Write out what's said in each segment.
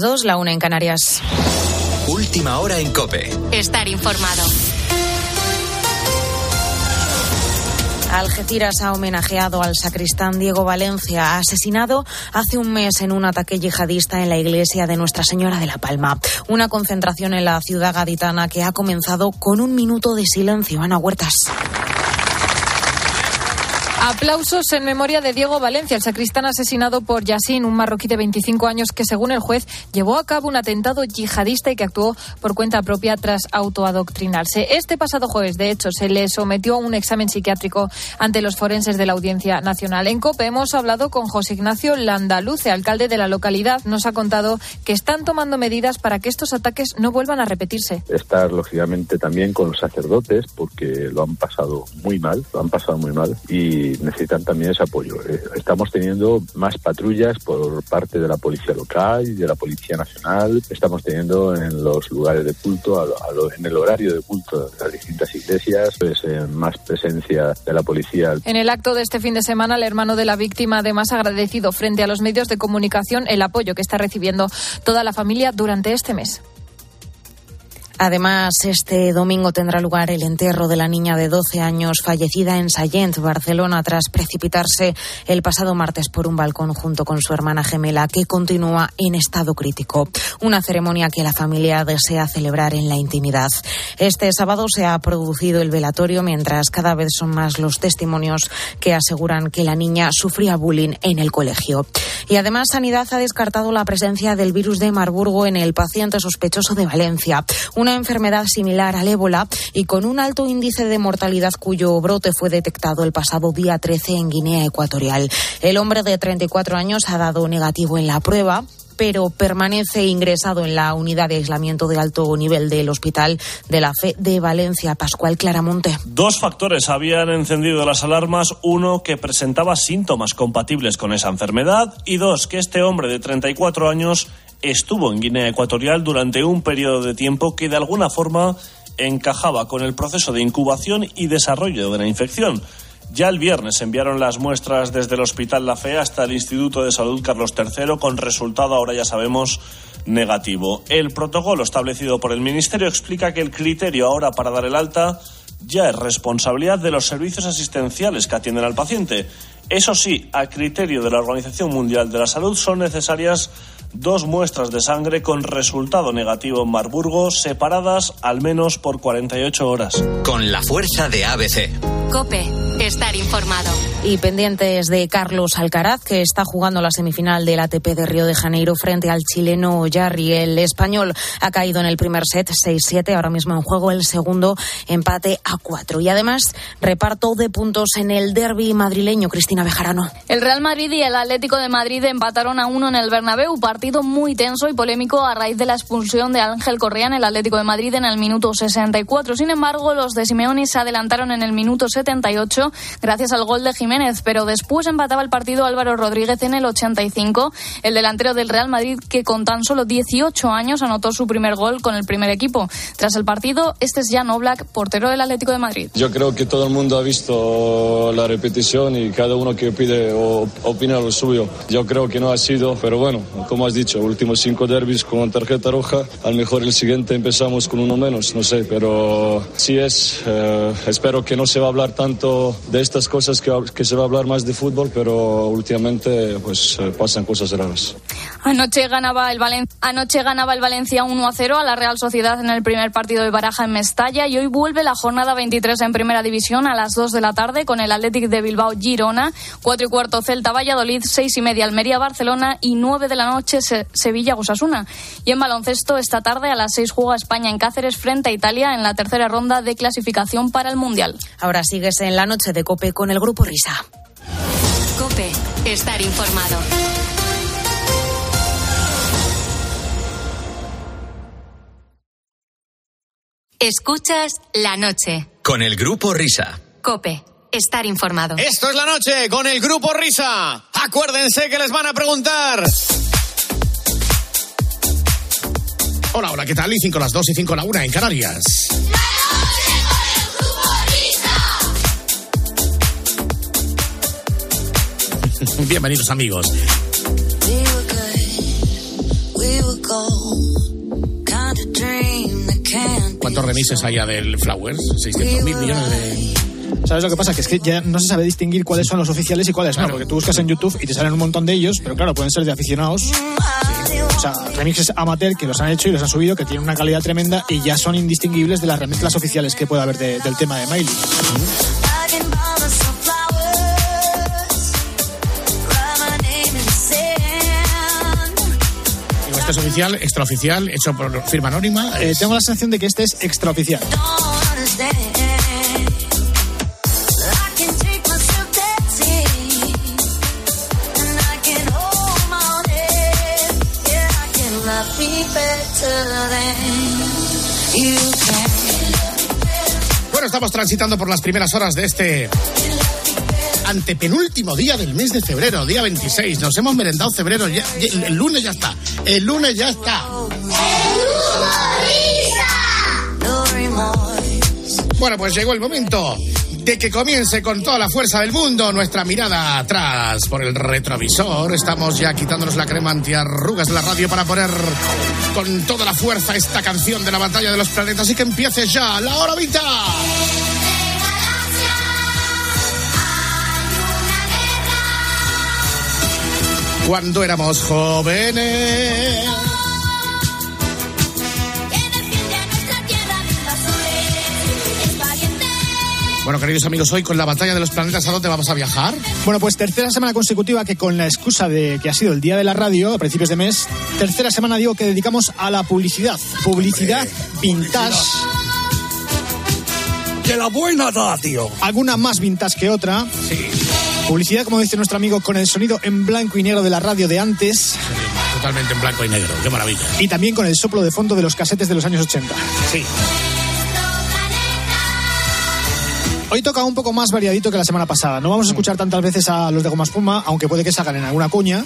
Dos, la una en Canarias. Última hora en Cope. Estar informado. Algeciras ha homenajeado al sacristán Diego Valencia, asesinado hace un mes en un ataque yihadista en la iglesia de Nuestra Señora de la Palma. Una concentración en la ciudad gaditana que ha comenzado con un minuto de silencio. Ana Huertas. Aplausos en memoria de Diego Valencia, el sacristán asesinado por Yassin, un marroquí de 25 años que, según el juez, llevó a cabo un atentado yihadista y que actuó por cuenta propia tras autoadoctrinarse. Este pasado jueves, de hecho, se le sometió a un examen psiquiátrico ante los forenses de la Audiencia Nacional. En COPE hemos hablado con José Ignacio Landaluce, alcalde de la localidad. Nos ha contado que están tomando medidas para que estos ataques no vuelvan a repetirse. Estar, lógicamente, también con los sacerdotes, porque lo han pasado muy mal, lo han pasado muy mal. Y necesitan también ese apoyo. Eh, estamos teniendo más patrullas por parte de la policía local y de la policía nacional. Estamos teniendo en los lugares de culto, en el horario de culto de las distintas iglesias, pues, eh, más presencia de la policía. En el acto de este fin de semana, el hermano de la víctima además ha agradecido frente a los medios de comunicación el apoyo que está recibiendo toda la familia durante este mes. Además, este domingo tendrá lugar el entierro de la niña de 12 años fallecida en Sallent, Barcelona, tras precipitarse el pasado martes por un balcón junto con su hermana gemela, que continúa en estado crítico. Una ceremonia que la familia desea celebrar en la intimidad. Este sábado se ha producido el velatorio, mientras cada vez son más los testimonios que aseguran que la niña sufría bullying en el colegio. Y además, Sanidad ha descartado la presencia del virus de Marburgo en el paciente sospechoso de Valencia. Una enfermedad similar al ébola y con un alto índice de mortalidad cuyo brote fue detectado el pasado día 13 en Guinea Ecuatorial. El hombre de 34 años ha dado negativo en la prueba pero permanece ingresado en la unidad de aislamiento de alto nivel del Hospital de la Fe de Valencia. Pascual Claramonte. Dos factores habían encendido las alarmas. Uno, que presentaba síntomas compatibles con esa enfermedad. Y dos, que este hombre de 34 años estuvo en Guinea Ecuatorial durante un periodo de tiempo que de alguna forma encajaba con el proceso de incubación y desarrollo de la infección. Ya el viernes enviaron las muestras desde el Hospital La Fe hasta el Instituto de Salud Carlos III con resultado, ahora ya sabemos, negativo. El protocolo establecido por el Ministerio explica que el criterio ahora para dar el alta ya es responsabilidad de los servicios asistenciales que atienden al paciente. Eso sí, a criterio de la Organización Mundial de la Salud son necesarias dos muestras de sangre con resultado negativo en Marburgo, separadas al menos por 48 horas. Con la fuerza de ABC. Cope, estar informado. Y pendientes de Carlos Alcaraz, que está jugando la semifinal del ATP de Río de Janeiro frente al chileno Jarry. El español ha caído en el primer set 6-7, ahora mismo en juego el segundo empate a 4. Y además, reparto de puntos en el derby madrileño, Cristina Bejarano. El Real Madrid y el Atlético de Madrid empataron a uno en el Bernabéu, partido muy tenso y polémico a raíz de la expulsión de Ángel Correa en el Atlético de Madrid en el minuto 64. Sin embargo, los de Simeone se adelantaron en el minuto 78 gracias al gol de Jiménez, pero después empataba el partido Álvaro Rodríguez en el 85, el delantero del Real Madrid que con tan solo 18 años anotó su primer gol con el primer equipo. Tras el partido, este es Jan Oblak, portero del Atlético de Madrid. Yo creo que todo el mundo ha visto la repetición y cada uno que pide opina lo suyo. Yo creo que no ha sido, pero bueno, como has dicho, últimos cinco derbis con tarjeta roja, a lo mejor el siguiente empezamos con uno menos, no sé, pero sí es, eh, espero que no se va a hablar tanto de estas cosas, que, que se va a hablar más de fútbol, pero últimamente pues eh, pasan cosas raras. Anoche ganaba el, Valen Anoche ganaba el Valencia 1 a 0 a la Real Sociedad en el primer partido de Baraja en Mestalla y hoy vuelve la jornada 23 en Primera División a las 2 de la tarde con el Athletic de Bilbao Girona, 4 y cuarto Celta Valladolid, 6 y media Almería Barcelona y 9 de la noche Sevilla Gusasuna. Y en baloncesto esta tarde a las 6 juega España en Cáceres frente a Italia en la tercera ronda de clasificación para el Mundial. Ahora sigues en la noche de Cope con el grupo Risa. Cope, estar informado. Escuchas la noche. Con el grupo Risa. Cope, estar informado. Esto es la noche con el grupo Risa. Acuérdense que les van a preguntar. Hola, hola, ¿qué tal? Y 5 las 2 y 5 la 1 en Canarias. Bienvenidos amigos. ¿Cuántos remises hay del Flowers? 600 mil millones de... ¿Sabes lo que pasa? Que es que ya no se sabe distinguir cuáles son los oficiales y cuáles no, porque tú buscas en YouTube y te salen un montón de ellos, pero claro, pueden ser de aficionados. O sea, remixes amateur que los han hecho y los han subido, que tienen una calidad tremenda y ya son indistinguibles de las remezclas oficiales que puede haber de- del tema de Miley. Es oficial, extraoficial, hecho por firma anónima. Eh, tengo la sensación de que este es extraoficial. Bueno, estamos transitando por las primeras horas de este antepenúltimo día del mes de febrero, día 26. Nos hemos merendado febrero, ya- ya- el, lunes ya está. El lunes ya está. Bueno, pues llegó el momento de que comience con toda la fuerza del mundo nuestra mirada atrás por el retrovisor. Estamos ya quitándonos la crema antiarrugas de la radio para poner con toda la fuerza esta canción de la batalla de los planetas y que empiece ya la hora vita. Cuando éramos jóvenes. Bueno, queridos amigos, hoy con la batalla de los planetas, ¿a dónde vamos a viajar? Bueno, pues tercera semana consecutiva que con la excusa de que ha sido el día de la radio a principios de mes, tercera semana digo que dedicamos a la publicidad. Publicidad vintage. De la buena radio. Alguna más vintage que otra. Publicidad, como dice nuestro amigo, con el sonido en blanco y negro de la radio de antes. Totalmente en blanco y negro, qué maravilla. Y también con el soplo de fondo de los casetes de los años 80. Sí. Hoy toca un poco más variadito que la semana pasada. No vamos a escuchar tantas veces a los de Goma Espuma, aunque puede que salgan en alguna cuña.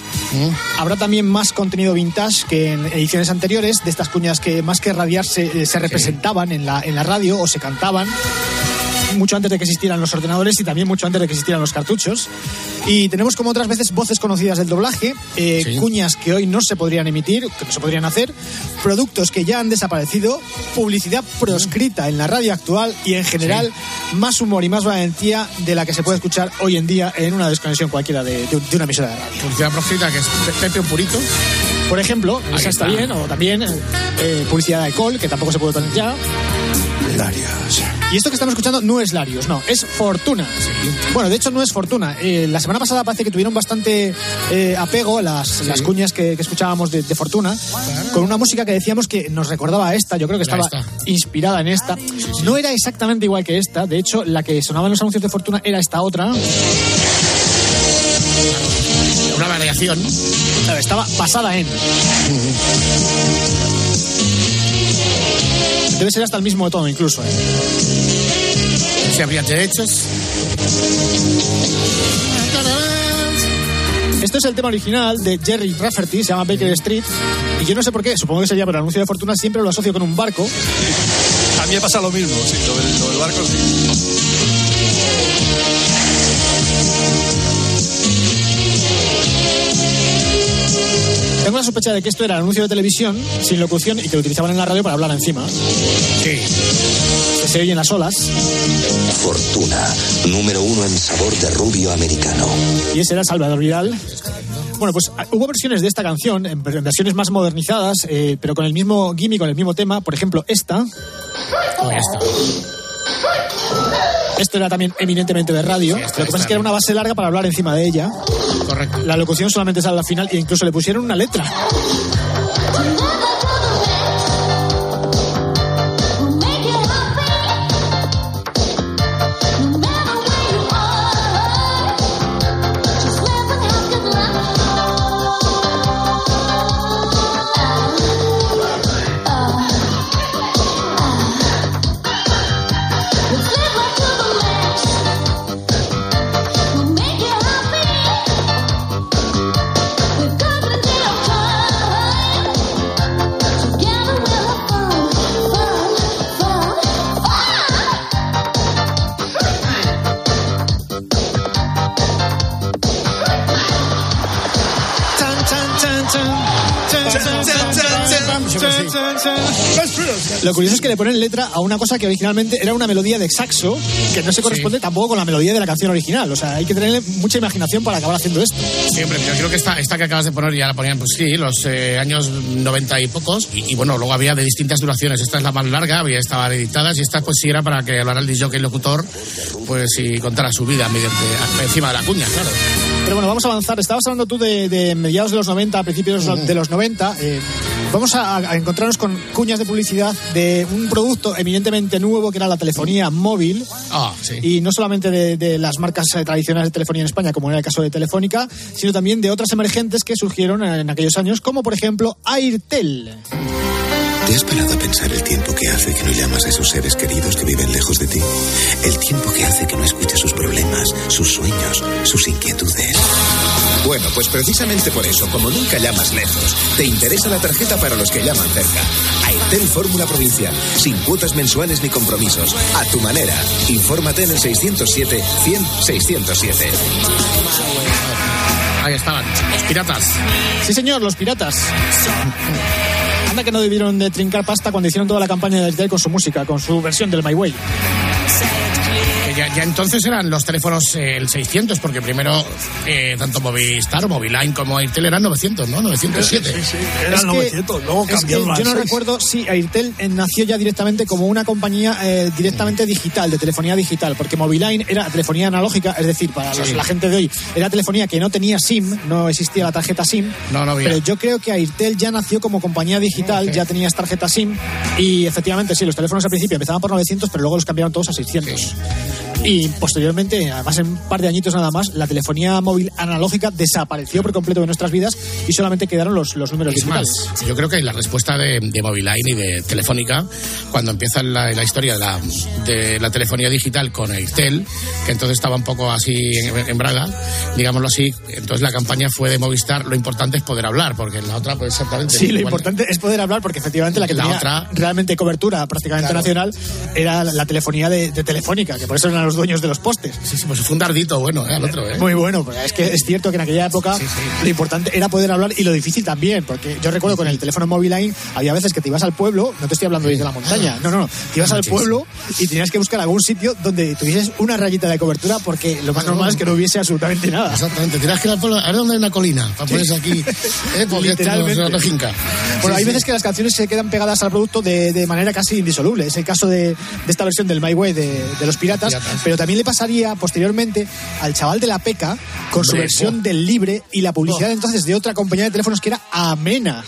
Habrá también más contenido vintage que en ediciones anteriores, de estas cuñas que más que radiarse eh, se representaban en la, en la radio o se cantaban. Mucho antes de que existieran los ordenadores y también mucho antes de que existieran los cartuchos. Y tenemos como otras veces voces conocidas del doblaje, eh, Sí. cuñas que hoy no se podrían emitir, que no se podrían hacer, productos que ya han desaparecido, publicidad proscrita en la radio actual y en general más humor y más valentía de la que se puede escuchar hoy en día en una desconexión cualquiera de, de- de una emisora de radio. Publicidad proscrita, que es Pepe un purito. Por ejemplo, Ahí esa está está. bien, o también eh, publicidad de alcohol, que tampoco se puede poner ya. Y esto que estamos escuchando no es Larios, no, es Fortuna. Bueno, de hecho no es Fortuna. Eh, la semana pasada parece que tuvieron bastante eh, apego las, las cuñas que, que escuchábamos de, de Fortuna, con una música que decíamos que nos recordaba a esta, yo creo que estaba esta. inspirada en esta. No era exactamente igual que esta, de hecho la que sonaba en los anuncios de Fortuna era esta otra. Una variación. Estaba basada en. Debe ser hasta el mismo tono incluso. ¿eh? Si habría derechos. Esto es el tema original de Jerry Rafferty, se llama Baker Street. Y yo no sé por qué, supongo que sería por el anuncio de Fortuna, siempre lo asocio con un barco. A mí me pasa lo mismo, sí, lo del, lo del barco sí. Tengo la sospecha de que esto era el anuncio de televisión sin locución y que lo utilizaban en la radio para hablar encima. Sí. Que se oyen las olas. Fortuna, número uno en sabor de rubio americano. Y ese era Salvador Vidal. Bueno, pues ah, hubo versiones de esta canción, en ver- versiones más modernizadas, eh, pero con el mismo gimmick, con el mismo tema. Por ejemplo, esta. Oh, ya está. Esto era también eminentemente de radio. Sí, Lo que pasa es que era una base larga para hablar encima de ella. Correcto. La locución solamente sale al final e incluso le pusieron una letra. Lo curioso es que le ponen letra a una cosa que originalmente era una melodía de saxo que no se corresponde tampoco con la melodía de la canción original. O sea, hay que tener mucha imaginación para acabar haciendo esto. Siempre, yo creo que esta, esta que acabas de poner ya la ponían, pues sí, los eh, años 90 y pocos. Y, y bueno, luego había de distintas duraciones. Esta es la más larga, había estaban editadas y esta pues sí era para que hablara el disjockey locutor pues y contara su vida mediante, encima de la cuña, claro. Pero bueno, vamos a avanzar. Estabas hablando tú de, de mediados de los 90, a principios de los 90. Eh, vamos a, a encontrarnos con cuñas de publicidad de un producto eminentemente nuevo que era la telefonía móvil. Ah, sí. Y no solamente de, de las marcas eh, tradicionales de telefonía en España, como era el caso de Telefónica, sino también de otras emergentes que surgieron en aquellos años, como por ejemplo Airtel. ¿Te has parado a pensar el tiempo que hace que no llamas a esos seres queridos que viven lejos de ti? El tiempo que hace que no escuchas sus problemas, sus sueños, sus inquietudes. Bueno, pues precisamente por eso, como nunca llamas lejos, te interesa la tarjeta para los que llaman cerca. Airtel Fórmula Provincial, sin cuotas mensuales ni compromisos, a tu manera. Infórmate en el 607 100 607. Ahí estaban, los piratas. Sí, señor, los piratas. Anda que no debieron de trincar pasta cuando hicieron toda la campaña de Airtel con su música, con su versión del My Way. Ya, ya entonces eran los teléfonos eh, el 600, porque primero eh, tanto Movistar o Moviline como Airtel eran 900, ¿no? 907. Es que- es que yo no recuerdo si Airtel eh, nació ya directamente como una compañía eh, directamente digital, de telefonía digital, porque Moviline era telefonía analógica, es decir, para los- Sí. la gente de hoy, era telefonía que no tenía SIM, no existía la tarjeta SIM. No, no había. Pero yo creo que Airtel ya nació como compañía digital, ya tenías tarjeta SIM y efectivamente sí, los teléfonos al principio empezaban por 900, pero luego los cambiaron todos a 600. Y posteriormente, además en un par de añitos nada más, la telefonía móvil analógica desapareció por completo de nuestras vidas y solamente quedaron los, los números Es más, digitales. yo creo que la respuesta de, de Moviline y de Telefónica, cuando empieza la, la historia de la, de la telefonía digital con Airtel, que entonces estaba un poco así en, en braga, digámoslo así, entonces la campaña fue de Movistar, lo importante es poder hablar, porque la otra, pues exactamente. Sí, lo igual- importante es poder hablar porque efectivamente la que La tenía otra- realmente cobertura prácticamente Claro. nacional era la, la telefonía de, de Telefónica, que por eso eran los dueños de los postes. Sí, sí, pues fue un dardito bueno, ¿eh? Al otro, ¿eh? Muy bueno, pues es que es cierto que en aquella época lo importante era poder hablar y lo difícil también, porque yo recuerdo con el teléfono móvil line había veces que te ibas al pueblo, no te estoy hablando desde la montaña, no, no, no, te ibas al pueblo y tenías que buscar algún sitio donde tuvieses una rayita de cobertura porque lo más normal es que no hubiese absolutamente nada. Exactamente, tienes que ir al pueblo, a ver dónde hay una colina, para ponerse aquí, ¿eh? Porque Literalmente. no finca. Bueno, hay veces que las canciones se quedan pegadas al producto de, de manera casi indisoluble. Es el caso de, de esta versión del My Way de, de los piratas, Piratas. Pero también le pasaría posteriormente al chaval de la PECA con su versión del libre y la publicidad entonces de otra compañía de teléfonos que era Amena.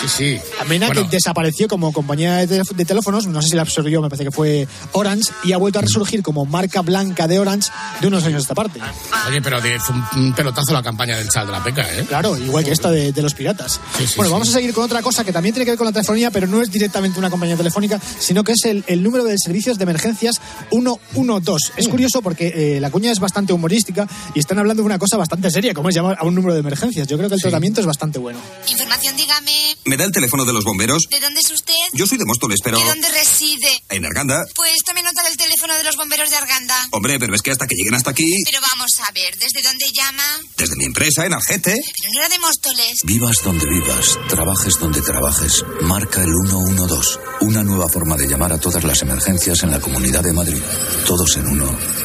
Sí, sí. Amena Bueno, que desapareció como compañía de, teléfonos, no sé si la absorbió, me parece que fue Orange, y ha vuelto a resurgir como marca blanca de Orange de unos años a esta parte. Oye, pero de- fue un- pelotazo la campaña del Chal de la Peca, ¿eh? Claro, igual que esta de, de los piratas. Sí, sí, bueno, sí. vamos a seguir con otra cosa que también tiene que ver con la telefonía, pero no es directamente una compañía telefónica, sino que es el, el número de servicios de emergencias 112. Es curioso porque eh, la cuña es bastante humorística y están hablando de una cosa bastante seria, como es llamar a un número de emergencias. Yo creo que el tratamiento es bastante bueno. Información, dígame. ¿Me da el teléfono de los bomberos? ¿De dónde es usted? Yo soy de Móstoles, pero... ¿De dónde reside? En Arganda. Pues tome nota del teléfono de los bomberos de Arganda. Hombre, pero es que hasta que lleguen hasta aquí... Pero vamos a ver, ¿desde dónde llama? Desde mi empresa, en Algete... Pero no era de Móstoles. Vivas donde vivas, trabajes donde trabajes, marca el 112. Una nueva forma de llamar a todas las emergencias en la Comunidad de Madrid. Todos en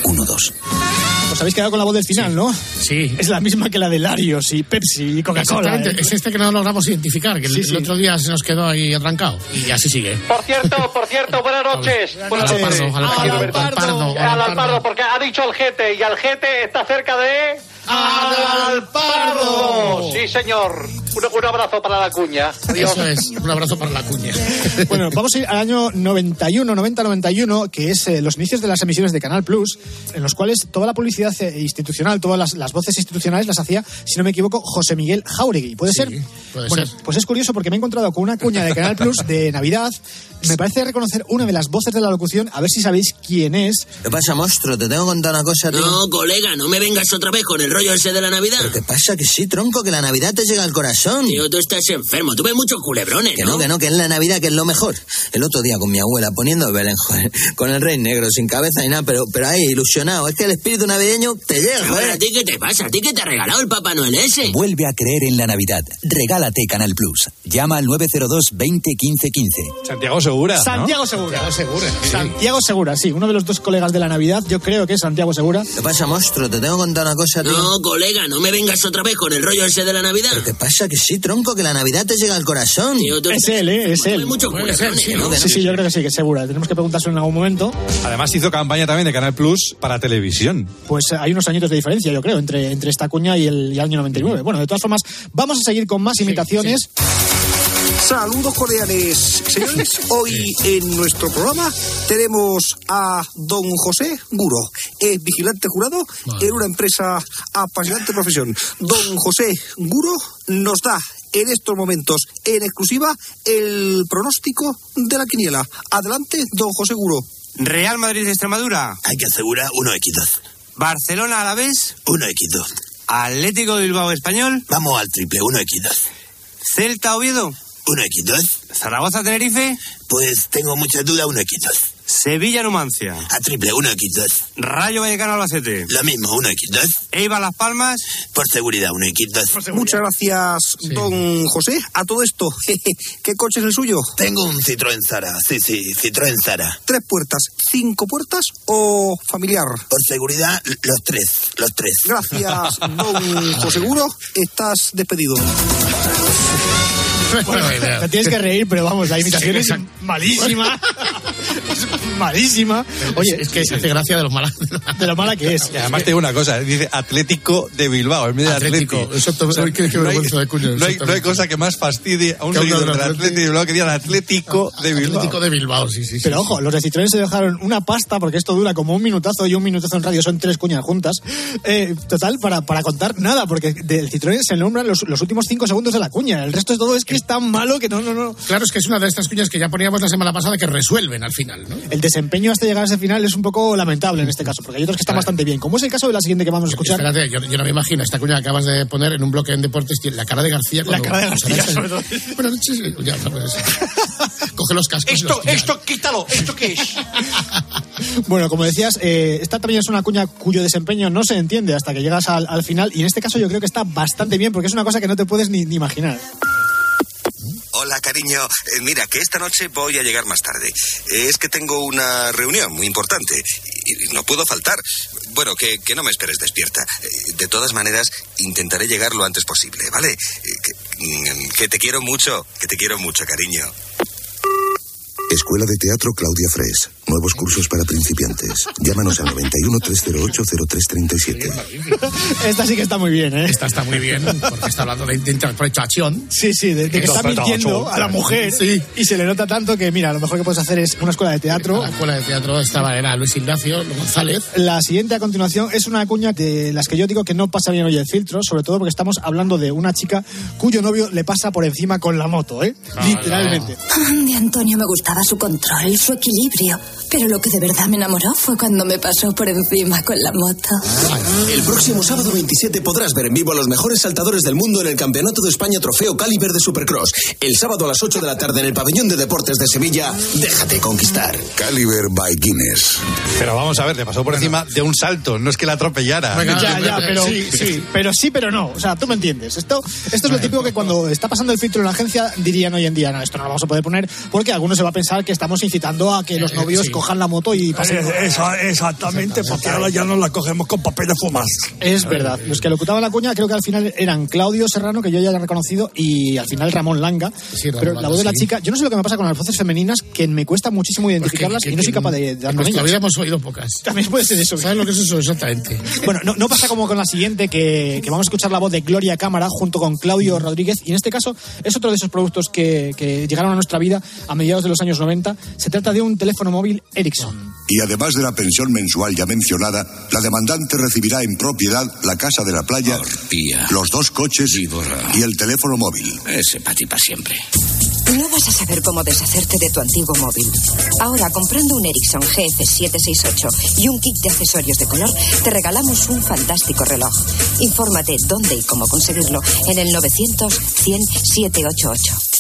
112. Os habéis quedado con la voz del final, ¿no? Sí. Es la misma que la de Larios y Pepsi y Coca-Cola. ¿eh? es este que no logramos identificar, que el, Sí, el otro día se nos quedó ahí atrancado. Y así sigue. Por cierto, por cierto, buenas noches. Buenas Al noches. Alpardo, al Alpardo, Al al Alpardo, al Al Alpardo. Porque ha dicho Algete y Algete está cerca de... ¡Alpardo! Sí, señor. Un, un abrazo para la cuña. Adiós. Eso es, un abrazo para la cuña. Bueno, vamos a ir al año 91, 90-91, que es eh, los inicios de las emisiones de Canal Plus, en los cuales toda la publicidad eh, institucional, todas las, las voces institucionales las hacía, si no me equivoco, José Miguel Jauregui. ¿Puede ser? puede bueno, ser. pues es curioso porque me he encontrado con una cuña de Canal Plus de Navidad. Me parece reconocer una de las voces de la locución, a ver si sabéis quién es. ¿Qué pasa, monstruo? Te tengo que contar una cosa, tío. No, colega, no me vengas otra vez con el rollo ese de la Navidad. ¿Pero qué pasa? Que sí, tronco, que la Navidad te llega al corazón. Tío, tú estás enfermo. Tú ves muchos culebrones, Que no, que no, que es la Navidad, que es lo mejor. El otro día con mi abuela poniendo Belén, joder, con el rey negro, sin cabeza ni nada, pero, pero ahí, ilusionado. Es que el espíritu navideño te llega, Joder. ¿a ti qué te pasa? ¿A ti qué te ha regalado el Papá Noel ese? Vuelve a creer en la Navidad. Regálate Canal Plus. Llama al 902 20 15 15. Santiago Segura. ¿no? Santiago Segura. Santiago Segura, sí. Santiago Segura, sí, uno de los dos colegas de la Navidad, yo creo que es Santiago Segura. ¿Qué pasa, monstruo? Te tengo que contar una cosa, tío. No, colega, no me vengas otra vez con el rollo ese de la Navidad. ¿Pero qué pasa? Que sí, tronco, que la Navidad te llega al corazón. Tío, tú Es él, ¿eh? Es él. ser, culebrones, sí, ¿no? ¿no? Sí, sí, yo creo que sí, que es Segura. Tenemos que preguntárselo en algún momento. Además hizo campaña también de Canal Plus para televisión. Pues eh, hay unos añitos de diferencia, yo creo, entre, entre esta cuña y el, y el año 99. Bueno, de todas formas, vamos a seguir con más imitaciones. Saludos cordiales. Señores, hoy en nuestro programa tenemos a don José Guro, es vigilante jurado en una empresa apasionante profesión. Don José Guro nos da en estos momentos en exclusiva el pronóstico de la quiniela. Adelante, don José Guro. Real Madrid Extremadura. Hay que asegurar 1x2. Barcelona a la vez. 1x2. Atlético de Bilbao Español. Vamos al triple, 1x2. Celta Oviedo. 1x2. Zaragoza Tenerife. Pues tengo muchas dudas, 1x2. Sevilla Numancia. A triple, 1x2. Rayo Vallecano Albacete. Lo mismo, 1x2. Eibar Las Palmas. Por seguridad, 1x2. Muchas gracias, don José. A todo esto, ¿qué coche es el suyo? Tengo un Citroën Zara, sí, sí, Citroën Zara. ¿Tres puertas, cinco puertas o familiar? Por seguridad, los tres, los tres. Gracias, don José Guro. Estás despedido. Idea. Te tienes que reír, pero vamos, la imitación es exacto. malísima. malísima. Oye, es que se hace gracia de los malas. de lo mala que es. Y además te digo una cosa, dice Atlético de Bilbao, en vez de Atlético. Atlético. Exacto, qué- qué no, hay, de cuño, no, hay, no hay exactamente. cosa que más fastidie a un seguidor del Atlético. Atlético de Bilbao que digan Atlético de Bilbao. Atlético de Bilbao, sí, sí. sí, Pero sí. ojo, los de Citroën se dejaron una pasta, porque esto dura como un minutazo y un minutazo en radio, son tres cuñas juntas. Eh, total, para, para contar nada, porque del Citroën se nombran los, los últimos cinco segundos de la cuña. El resto de todo es que es tan malo que no, no, no. Claro, es que es una de estas cuñas que ya poníamos la semana pasada que resuelven al final, ¿no? El desempeño hasta llegar a ese final es un poco lamentable en este caso, porque hay otros que están bastante bien, como es el caso de la siguiente que vamos a escuchar. Espérate, yo, yo no me imagino esta cuña que acabas de poner en un bloque en deportes, tiene la cara de García. La cuando- cara de García, sobre todo. Buenas noches. Ya, no, pues, Coge los cascos. y Esto, los esto, quítalo, ¿esto qué es? Bueno, como decías, eh, esta también es una cuña cuyo desempeño no se entiende hasta que llegas al, al final, y en este caso yo creo que está bastante bien, porque es una cosa que no te puedes ni, ni imaginar. Hola, cariño. Eh, mira, que esta noche voy a llegar más tarde. Eh, es que tengo una reunión muy importante y no puedo faltar. Bueno, que, que no me esperes despierta. Eh, de todas maneras, intentaré llegar lo antes posible, ¿vale? Que, mm, que te quiero mucho, que te quiero mucho, cariño. Escuela de Teatro Claudia Fres. Nuevos cursos para principiantes. Llámanos al 91 308 0337. Esta sí que está muy bien, ¿eh? Esta está muy bien, porque está hablando de, de interpretación. Sí, sí, de, de que está mintiendo a la mujer Sí. y se le nota tanto que, mira, lo mejor que puedes hacer es una escuela de teatro. La escuela de teatro estaba, era Luis Ignacio González. La siguiente a continuación es una cuña de las que yo digo que no pasa bien hoy el filtro, sobre todo porque estamos hablando de una chica cuyo novio le pasa por encima con la moto, ¿eh? Literalmente. De Antonio me gustaba su control, su equilibrio. Pero lo que de verdad me enamoró fue cuando me pasó por encima con la moto. El próximo sábado 27 podrás ver en vivo a los mejores saltadores del mundo en el Campeonato de España Trofeo Caliber de Supercross. El sábado a las 8 de la tarde en el Pabellón de Deportes de Sevilla. Déjate conquistar. Caliber by Guinness. Pero vamos a ver, le pasó por encima de un salto, no es que la atropellara. Ya, ya, pero Sí, sí, pero sí, pero no. O sea, tú me entiendes. Esto, esto es lo típico que cuando está pasando el filtro en la agencia dirían hoy en día, no, esto no lo vamos a poder poner porque alguno se va a pensar que estamos incitando a que los novios sí. Cojan la moto y pasen. exactamente, porque ahora ya no la cogemos con papel de fumar. Es verdad. Los que locutaban la cuña creo que al final eran Claudio Serrano, que yo ya he reconocido, y al final Ramón Langa. Sí, Ramón pero Langa, la voz de la sí. chica, yo no sé lo que me pasa con las voces femeninas, que me cuesta muchísimo identificarlas Que- y no soy capaz de, de En dar con nuestra vida ellas. hemos oído pocas. También puede ser eso. ¿Sabes lo que es eso exactamente? Bueno, no, no pasa como con la siguiente, que, que vamos a escuchar la voz de Gloria Cámara junto con Claudio Rodríguez. Y en este caso es otro de esos productos que, que llegaron a nuestra vida a mediados de los años 90. Se trata de un teléfono móvil Ericsson. Y además de la pensión mensual ya mencionada, la demandante recibirá en propiedad la casa de la playa, los dos coches Víbora. y el teléfono móvil. Ese para ti para siempre. No vas a saber cómo deshacerte de tu antiguo móvil. Ahora, comprando un Ericsson GF768 y un kit de accesorios de color, te regalamos un fantástico reloj. Infórmate dónde y cómo conseguirlo en el 900 100 788.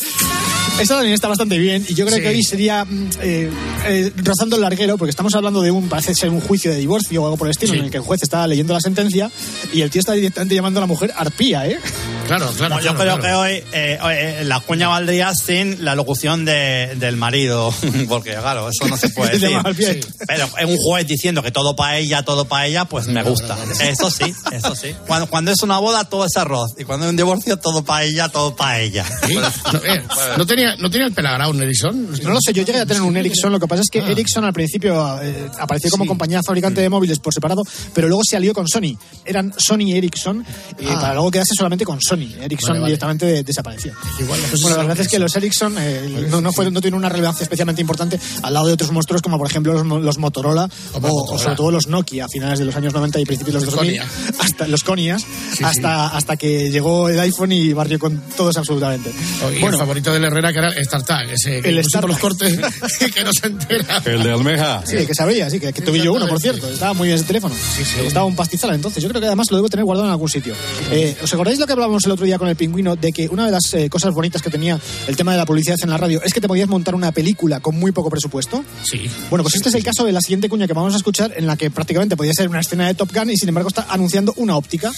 Esta también está bastante bien y yo creo Sí. que hoy sería mm, eh, eh, rozando el larguero porque estamos hablando de un, parece ser un juicio de divorcio o algo por el estilo Sí. en el que el juez está leyendo la sentencia y el tío está directamente llamando a la mujer arpía, ¿eh? Claro, claro. No, yo claro, creo claro. que hoy, eh, hoy, eh, la cuña valdría sin la locución de- del marido, porque claro, eso no se puede De decir. pie. Pero un juez diciendo que todo para ella, todo para ella, pues me gusta. Eso sí, eso sí. Cuando, cuando es una boda, todo es arroz. Y cuando es un divorcio, todo para ella, todo para ella. Sí, no, ¿no tenía, ¿No tenía el pelagrado un Ericsson? No lo sé, yo llegué a tener un Ericsson, lo que pasa es que Ah. Ericsson al principio eh, apareció como compañía fabricante de móviles por separado, pero luego se alió con Sony. Eran Sony y Ericsson, y Ah. para luego quedarse solamente con Sony. Ericsson Vale, vale. directamente de- desapareció. Igual, pues, bueno, la verdad es que los Ericsson eh, no, no, fue- no tienen una relevancia especialmente importante al lado de otros monstruos como por ejemplo los, mo- los Motorola o, sobre todo los Nokia a finales de los años 90 y principios de los Los 2000. Konia. Hasta, los Conias, sí. hasta, hasta que llegó el iPhone y barrió con todos absolutamente. Oh, bueno, el favorito del Herrera que era el StarTag, ese que El puso por los cortes que no se entera. El de Almeja. Sí, que sabía, sí, que, que tuve yo uno, por cierto. Estaba muy bien ese teléfono. Me gustaba un pastizal entonces. Yo creo que además lo debo tener guardado en algún sitio. Eh, ¿Os acordáis lo que hablábamos el otro día con el pingüino? De que una de las eh, cosas bonitas que tenía el tema de la publicidad en la radio es que te podías montar una película con muy poco presupuesto. Sí. Bueno, pues este es el caso de la siguiente cuña que vamos a escuchar, en la que prácticamente podía ser una escena de Top Gun y sin embargo está anunciando una óptica.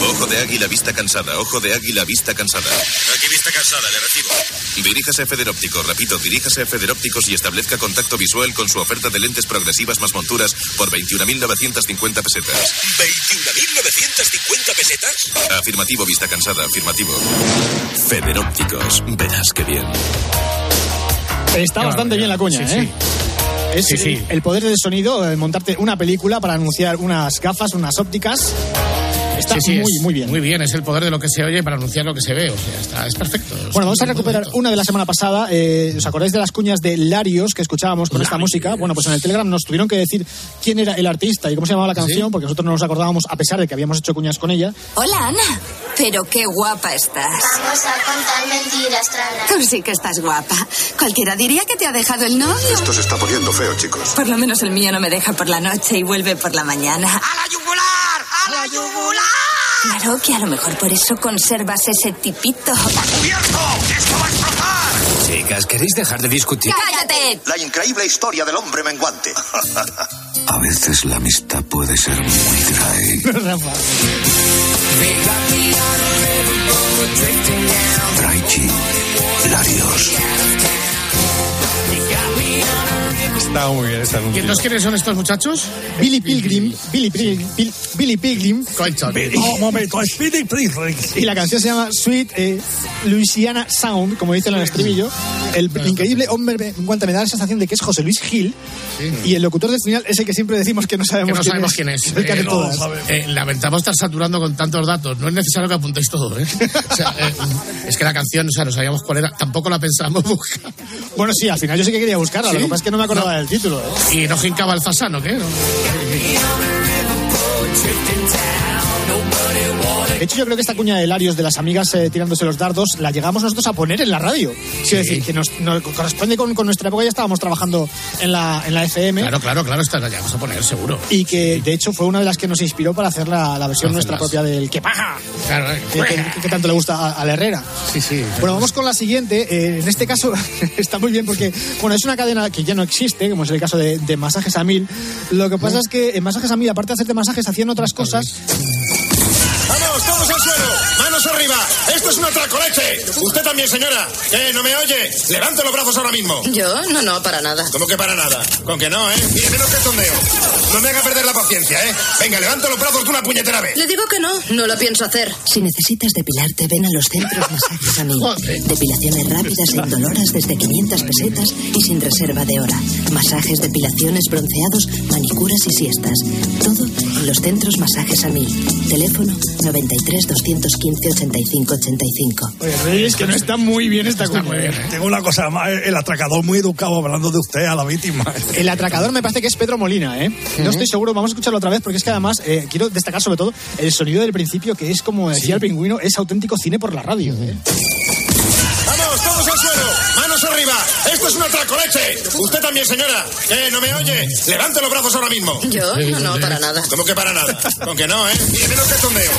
Ojo de águila, vista cansada. Ojo de águila, vista cansada. Aquí vista cansada, le recibo. Diríjase a Federópticos, repito, diríjase a Federópticos y establezca contacto visual con su oferta de lentes progresivas más monturas por 21.950 pesetas. ¿21.950 pesetas? Afirmativo, vista cansada, afirmativo. Federópticos, verás que bien. Está Qué bastante bien la cuña, Sí, ¿eh? Es Sí, sí. el poder del sonido, eh, montarte una película para anunciar unas gafas, unas ópticas. Está Sí, sí, muy, es muy bien. Muy bien, es el poder de lo que se oye para anunciar lo que se ve. O sea, está, es perfecto. Es Bueno, vamos a recuperar bonito. una de la semana pasada. Eh, ¿Os acordáis de las cuñas de Larios que escuchábamos con esta música? Bueno, pues en el Telegram nos tuvieron que decir quién era el artista y cómo se llamaba la canción, porque nosotros no nos acordábamos, a pesar de que habíamos hecho cuñas con ella. Hola, Ana. Pero qué guapa estás. Vamos a contar mentiras, Trana. Tú sí que estás guapa. Cualquiera diría que te ha dejado el novio. Esto se está poniendo feo, chicos. Por lo menos el mío no me deja por la noche y vuelve por la mañana. ¡A la yugular! ¡A la yugular! Claro que a lo mejor por eso conservas ese tipito. ¡Cubierto! ¡Esto va a explotar! Chicas, ¿queréis dejar de discutir? ¡Cállate! La increíble historia del hombre menguante. A veces la amistad puede ser muy dry. Dry Larios. Muy bien esta ¿Y anuncio. entonces quiénes son estos muchachos? Billy Pilgrim, Billy Pilgrim, Bill- Billy Pilgrim. Oh, un momento, Speedy Pilgrim. Y la canción se llama Sweet eh, Louisiana Sound, como dice en el estribillo. El increíble hombre en cuanto me da la sensación de que es José Luis Gil. Y el locutor del final es el que siempre decimos que no sabemos, Que no quién, sabemos es. quién es. El que hace Eh, todas. eh, lamentamos estar saturando con tantos datos. No es necesario que apuntéis todo, ¿eh? O sea, eh, es que la canción, o sea, no sabíamos cuál era. Tampoco la pensamos buscar. Bueno, sí, al final yo sí que quería buscarla. Lo ¿Sí? que pasa es que no me acordaba No. del título. ¿eh? Y no jincaba el fasano, ¿qué? No. De hecho, yo creo que esta cuña de Larios de las amigas eh, tirándose los dardos la llegamos nosotros a poner en la radio. Quiero decir, que nos, nos corresponde con, con nuestra época, ya estábamos trabajando en la, en la FM. Claro, claro, claro, esta la vamos a poner, seguro. Y que de hecho fue una de las que nos inspiró para hacer la, la versión nuestra propia del que paja. Claro, eh. Que, que- que tanto le gusta a, a la Herrera. Sí, sí. Bueno, vamos con la siguiente. Eh, en este caso está muy bien porque, bueno, es una cadena que ya no existe, como es el caso de, de Masajes a Mil. Lo que pasa es que en Masajes a Mil, aparte de hacerte masajes, hacían otras cosas. Arriba! ¡Esto es una tracoleche! Usted también, señora. ¿Qué? ¿No me oye? ¡Levante los brazos ahora mismo! Yo, no, no, para nada. ¿Cómo que para nada? Con que no, ¿eh? Mire, menos que tondeo. No me haga perder la paciencia, ¿eh? Venga, levanta los brazos de una puñetera vez. Le digo que no, no lo pienso hacer. Si necesitas depilarte, ven a los centros masajes a mí. Depilaciones rápidas e indoloras desde 500 pesetas y sin reserva de hora. Masajes, depilaciones, bronceados, manicuras y siestas. Todo en los centros masajes a mí. Teléfono 93 215 85 85. Oye, Reyes, que no está muy bien esta cuña. ¿eh? Tengo una cosa más, el atracador muy educado hablando de usted a la víctima. El atracador me parece que es Pedro Molina, ¿eh? No estoy seguro, vamos a escucharlo otra vez porque es que además eh, quiero destacar sobre todo el sonido del principio que es como decía el pingüino, es auténtico cine por la radio. ¿eh? ¡Vamos, todos al ¡Esto es una tracoleche! Usted también, señora. ¿Qué? ¿No me oye? Levante los brazos ahora mismo. Yo no, no, para nada. ¿Cómo que para nada? Con que no, ¿eh? Y menos que tondeo.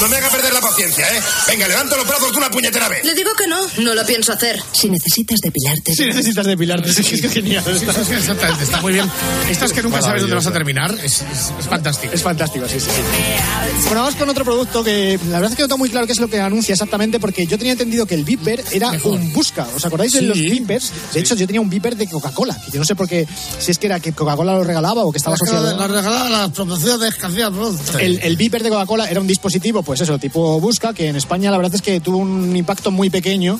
No me haga perder la paciencia, ¿eh? Venga, levante los brazos de una puñetera vez. Le digo que no, no lo pienso hacer. Si necesitas depilarte. Si necesitas depilarte, sí, es que genial. Exactamente, está muy bien. Esto es que nunca sabes dónde vas a terminar. Es, es- es fantástico. Es fantástico, sí, sí, sí. Bueno, vamos con otro producto que la verdad es que no tengo muy claro qué es lo que anuncia exactamente, porque yo tenía entendido que el Viper era un busca. ¿Os acordáis de Sí. los Vipers? De hecho, yo tenía un Viper de Coca-Cola, que yo no sé por qué, si es que era que Coca-Cola lo regalaba o que estaba asociado. La regalada las promociones que hacía productos. El, el Viper de Coca-Cola era un dispositivo, pues eso, tipo Busca, que en España la verdad es que tuvo un impacto muy pequeño,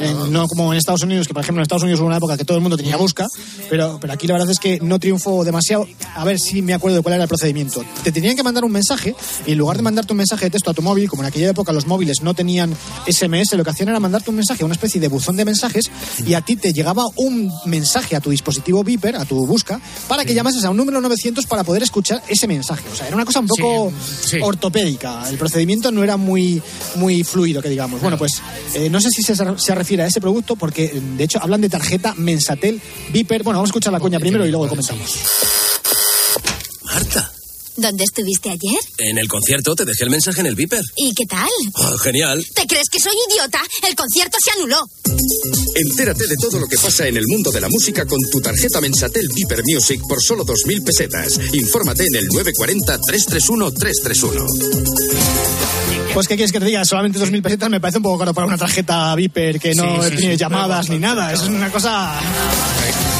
eh, no como en Estados Unidos, que por ejemplo en Estados Unidos hubo una época que todo el mundo tenía Busca, pero, pero aquí la verdad es que no triunfó demasiado. A ver si me acuerdo de cuál era el procedimiento. Te tenían que mandar un mensaje y en lugar de mandarte un mensaje de texto a tu móvil, como en aquella época los móviles no tenían SMS, lo que hacían era mandarte un mensaje, una especie de buzón de mensajes, y a ti te llegaba un mensaje a tu dispositivo Viper, a tu Busca, para que llamases a un número 900 para poder escuchar ese mensaje. O sea, era una cosa un poco Sí, sí. ortopédica. El procedimiento no era muy, muy fluido, que digamos. Bueno, pues eh, no sé si se, se refiere a ese producto, porque de hecho hablan de tarjeta Mensatel Viper. Bueno, vamos a escuchar la coña primero y luego comentamos. ¿Dónde estuviste ayer? en el concierto te dejé el mensaje en el Viper. ¿Y qué tal? Oh, genial. ¿Te crees que soy idiota? El concierto se anuló. Entérate de todo lo que pasa en el mundo de la música con tu tarjeta Mensatel Viper Music por solo 2.000 pesetas. Infórmate en el 940-331-331. Pues, ¿qué quieres que te diga? Solamente 2.000 pesetas me parece un poco caro para una tarjeta Viper que no Sí, sí, tiene sí, llamadas ni nada. Es una cosa...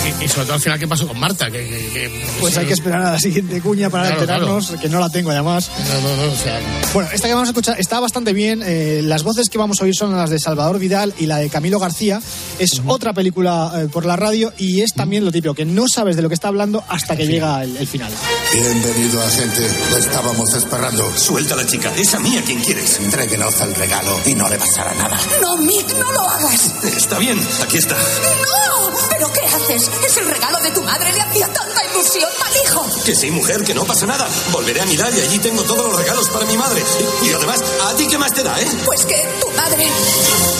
Y, y sobre todo al final, ¿qué pasó con Marta? Que, que- que- Pues hay que esperar a la siguiente cuña para Claro, enterarnos, que no la tengo además. No, no, no, o sea, Bueno, esta que vamos a escuchar está bastante bien. Eh, las voces que vamos a oír son las de Salvador Vidal y la de Camilo García. Es otra película eh, por la radio y es también lo típico, que no sabes de lo que está hablando hasta que llega el, el final. Bienvenido, agente. Lo estábamos esperando. Suelta a la chica. Es a mí a quien quieres. Entréguenos el regalo y no le pasará nada. No, Mick, no lo hagas. Está bien. Aquí está. ¡No! ¿Pero qué haces? Es el regalo de tu madre. Le hacía tanta ilusión, mal hijo. Que sí, mujer, que no pasa nada. Volveré a mirar y allí tengo todos los regalos para mi madre. Y, y además, ¿a ti qué más te da, eh? Pues que tu madre...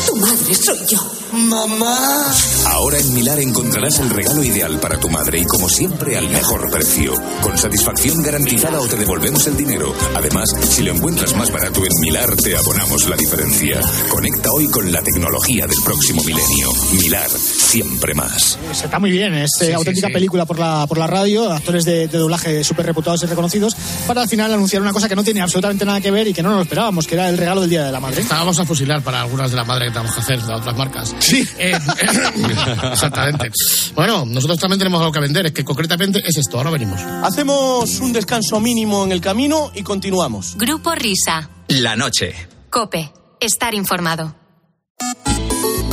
Tu madre soy yo. Mamá. Ahora en Milar encontrarás el regalo ideal para tu madre y como siempre al mejor precio. Con satisfacción garantizada o te devolvemos el dinero. Además, si lo encuentras más barato en Milar, te abonamos la diferencia. Conecta hoy con la tecnología del próximo milenio. Milar, siempre más. Pues está muy bien, es eh, auténtica película por la, por la radio, actores de, de doblaje súper reputados y reconocidos, para al final anunciar una cosa que no tiene absolutamente nada que ver y que no nos lo esperábamos, que era el regalo del Día de la Madre. Estábamos a fusilar para algunas de las madres que tenemos que hacer de otras marcas. Sí. exactamente. Bueno, nosotros también tenemos algo que vender, es que concretamente es esto. Ahora venimos. Hacemos un descanso mínimo en el camino y continuamos. Grupo Risa. La noche. Cope. Estar informado.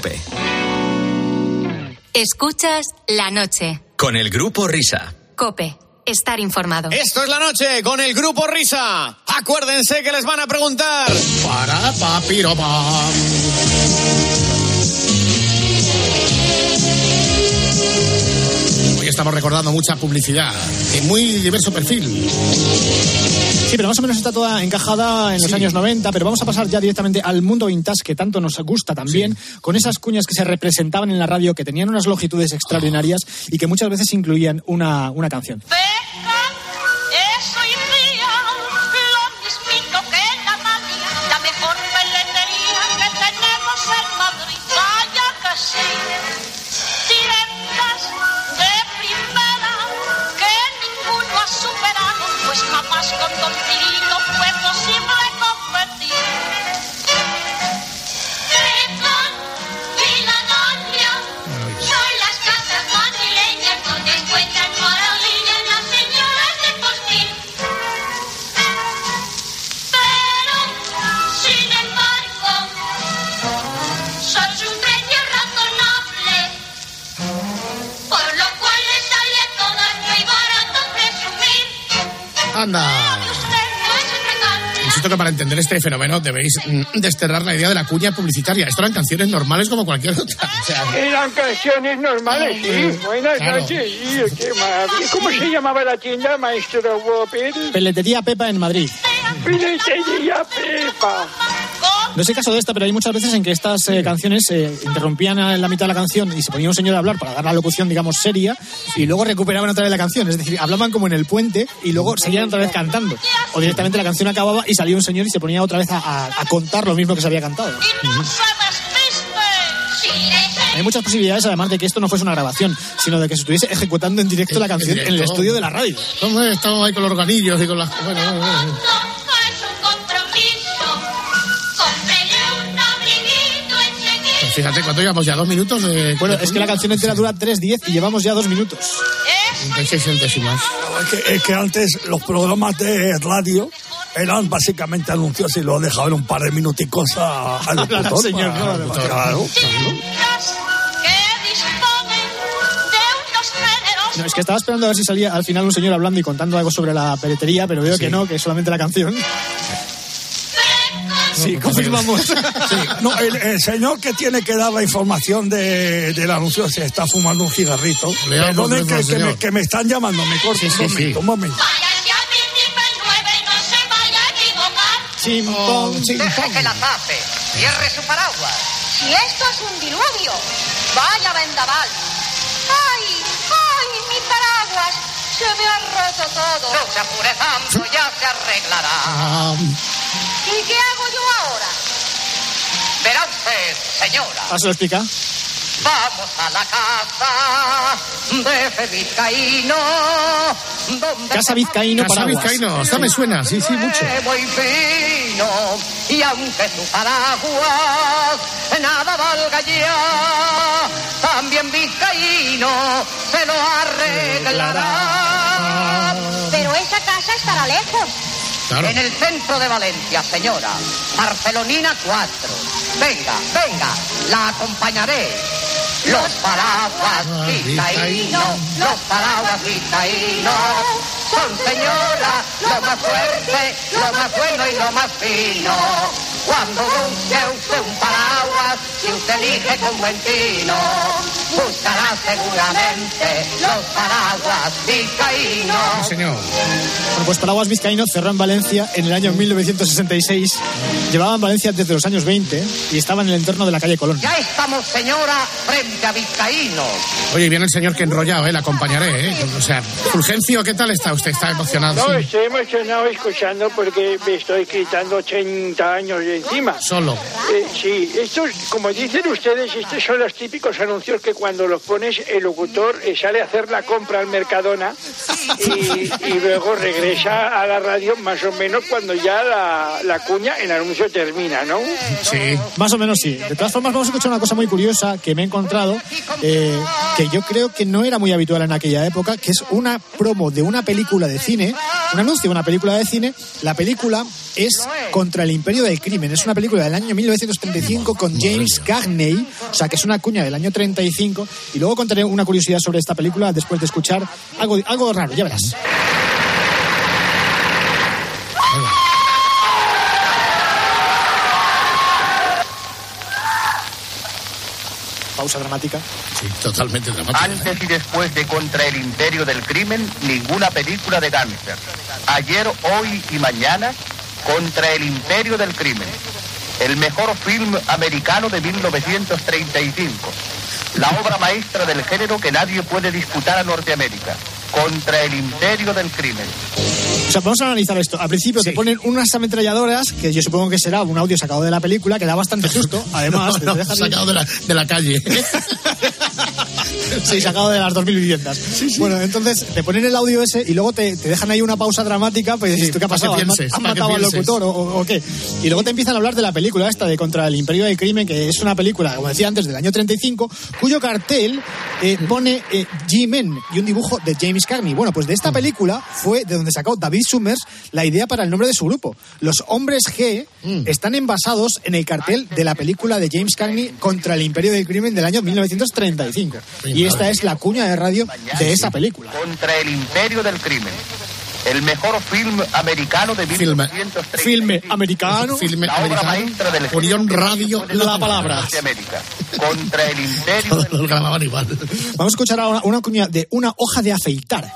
Cope. Escuchas la noche. Con el grupo Risa. Cope. Estar informado. Esto es la noche con el grupo Risa. Acuérdense que les van a preguntar. Para papirobam. Hoy estamos recordando mucha publicidad y muy diverso perfil. Sí, pero más o menos está toda encajada en los años 90, pero vamos a pasar ya directamente al mundo vintage que tanto nos gusta también, con esas cuñas que se representaban en la radio, que tenían unas longitudes extraordinarias y que muchas veces incluían una, una canción. Siento que para entender este fenómeno debéis mm, desterrar la idea de la cuña publicitaria. Esto eran canciones normales como cualquier otra. O sea, Eran canciones normales, sí. Buenas Claro. noches. sí, qué maravilla. ¿Cómo se llamaba la tienda, maestro Wopper? Peletería Pepa en Madrid. Peletería Pepa. No sé caso de esta, pero hay muchas veces en que estas eh, canciones eh, interrumpían en la mitad de la canción y se ponía un señor a hablar para dar la locución, digamos, seria, y luego recuperaban otra vez la canción. Es decir, hablaban como en el puente y luego seguían otra vez cantando. O directamente la canción acababa y salía un señor y se ponía otra vez a, a- a contar lo mismo que se había cantado. Hay muchas posibilidades, además, de que esto no fuese una grabación, sino de que se estuviese ejecutando en directo la canción en el estudio de la radio. ¿Cómo estamos ahí con los organillos y con las... Bueno, bueno, bueno. Fíjate, ¿cuánto llevamos ya? ¿Dos minutos de...? Bueno, es que la canción entera dura 3.10 y llevamos ya dos minutos. 36 centésimas. Es que, es que antes los programas de radio eran básicamente anuncios y lo dejaba en un par de minuticos a- al locutor. señor, para- no, para- claro, No, es que estaba esperando a ver si salía al final un señor hablando y contando algo sobre la peletería, pero veo que no, que es solamente la canción. Sí, confirmamos. Sí, no, el, el señor que tiene que dar la información de, del anuncio se está fumando un cigarrito. Perdonen que, que me, señor. que me están llamando, me corto Sí, sí, un momento, sí. un momento. Chimpón, Deje que la tape. Cierre su paraguas. Si esto es un diluvio, vaya vendaval. ¡Ay! ¡Ay! ¡Mi paraguas! Se me ha roto todo. No se apure tanto, ya se arreglará. Ah, ¿Y qué hago yo ahora? Verá usted, señora. Ah, se lo explica. Vamos a la casa de Fevizcaíno. Donde Casa Vizcaíno Casa Paraguas. Vizcaíno, esta me suena, sí, sí, mucho. muy fino. Y aunque su paraguas nada valga ya, también Vizcaíno se lo arreglará. Pero esa casa estará lejos. Claro. En el centro de Valencia, señora. Barcelonina 4. Venga, venga, la acompañaré. Los paraguas vizcaínos, los paraguas vizcaínos son, señora, lo más fuerte, lo más bueno y lo más fino. Cuando use usted un paraguas, si usted elige con buen tino, buscará seguramente los paraguas vizcaínos. Sí, señor. Bueno, pues Paraguas Vizcaíno cerró en Valencia en el año 1966. Llevaban Valencia desde los años 20 y estaban en el entorno de la calle Colón. Ya estamos, señora, frente a Vizcaíno. Oye, viene el señor que enrollado, ¿eh? Le acompañaré, ¿eh? O sea, Fulgencio, ¿qué tal está usted? ¿Está emocionado? No, Sí. estoy emocionado escuchando porque me estoy quitando 80 años de encima. Solo. Eh, sí, estos, como dicen ustedes, estos son los típicos anuncios que cuando los pones el locutor eh, sale a hacer la compra al Mercadona y, y luego regresa a la radio más o menos cuando ya la, la cuña, el anuncio termina, ¿no? Sí. Más o menos sí. De todas formas, vamos a escuchar una cosa muy curiosa que me he encontrado, eh, que yo creo que no era muy habitual en aquella época, que es una promo de una película de cine, un anuncio de una película de cine. La película es Contra el Imperio del Crimen. Es una película del año 1935 con James Cagney, o sea, que es una cuña del año 35. Y luego contaré una curiosidad sobre esta película después de escuchar algo, algo raro, ya verás. Pausa dramática. Sí, totalmente dramático. Antes y después de Contra el Imperio del Crimen, ninguna película de gánster. Ayer, hoy y mañana, Contra el Imperio del Crimen. El mejor film americano de 1935. La obra maestra del género que nadie puede disputar a Norteamérica. Contra el Imperio del Crimen. O sea, vamos a analizar esto. Al principio te ponen unas ametralladoras, que yo supongo que será un audio sacado de la película, que da bastante susto. Además, No, no, sacado de la, de la calle. Sí, sacado de las 2.000 viviendas. Bueno, entonces te ponen el audio ese y luego te, te dejan ahí una pausa dramática, pues dices, Sí, ¿tú qué ha pasado? ¿Han, matado al locutor o, qué? Y luego te empiezan a hablar de la película esta de Contra el Imperio del Crimen, que es una película, como decía antes, del año 35, cuyo cartel eh, pone eh, G-Men y un dibujo de James Carney. Bueno, pues de esta película fue de donde sacó David Summers la idea para el nombre de su grupo. Los hombres G están envasados en el cartel de la película de James Carney Contra el Imperio del Crimen del año 1935. Y esta es la cuña de radio de esa película. Contra el Imperio del Crimen. El mejor film americano de Filme. 1930. Filme americano. Filme La obra maestra del Unión Radio, la palabra. de América. Contra el imperio del Lo grababan igual. Vamos a escuchar ahora una cuña de una hoja de afeitar.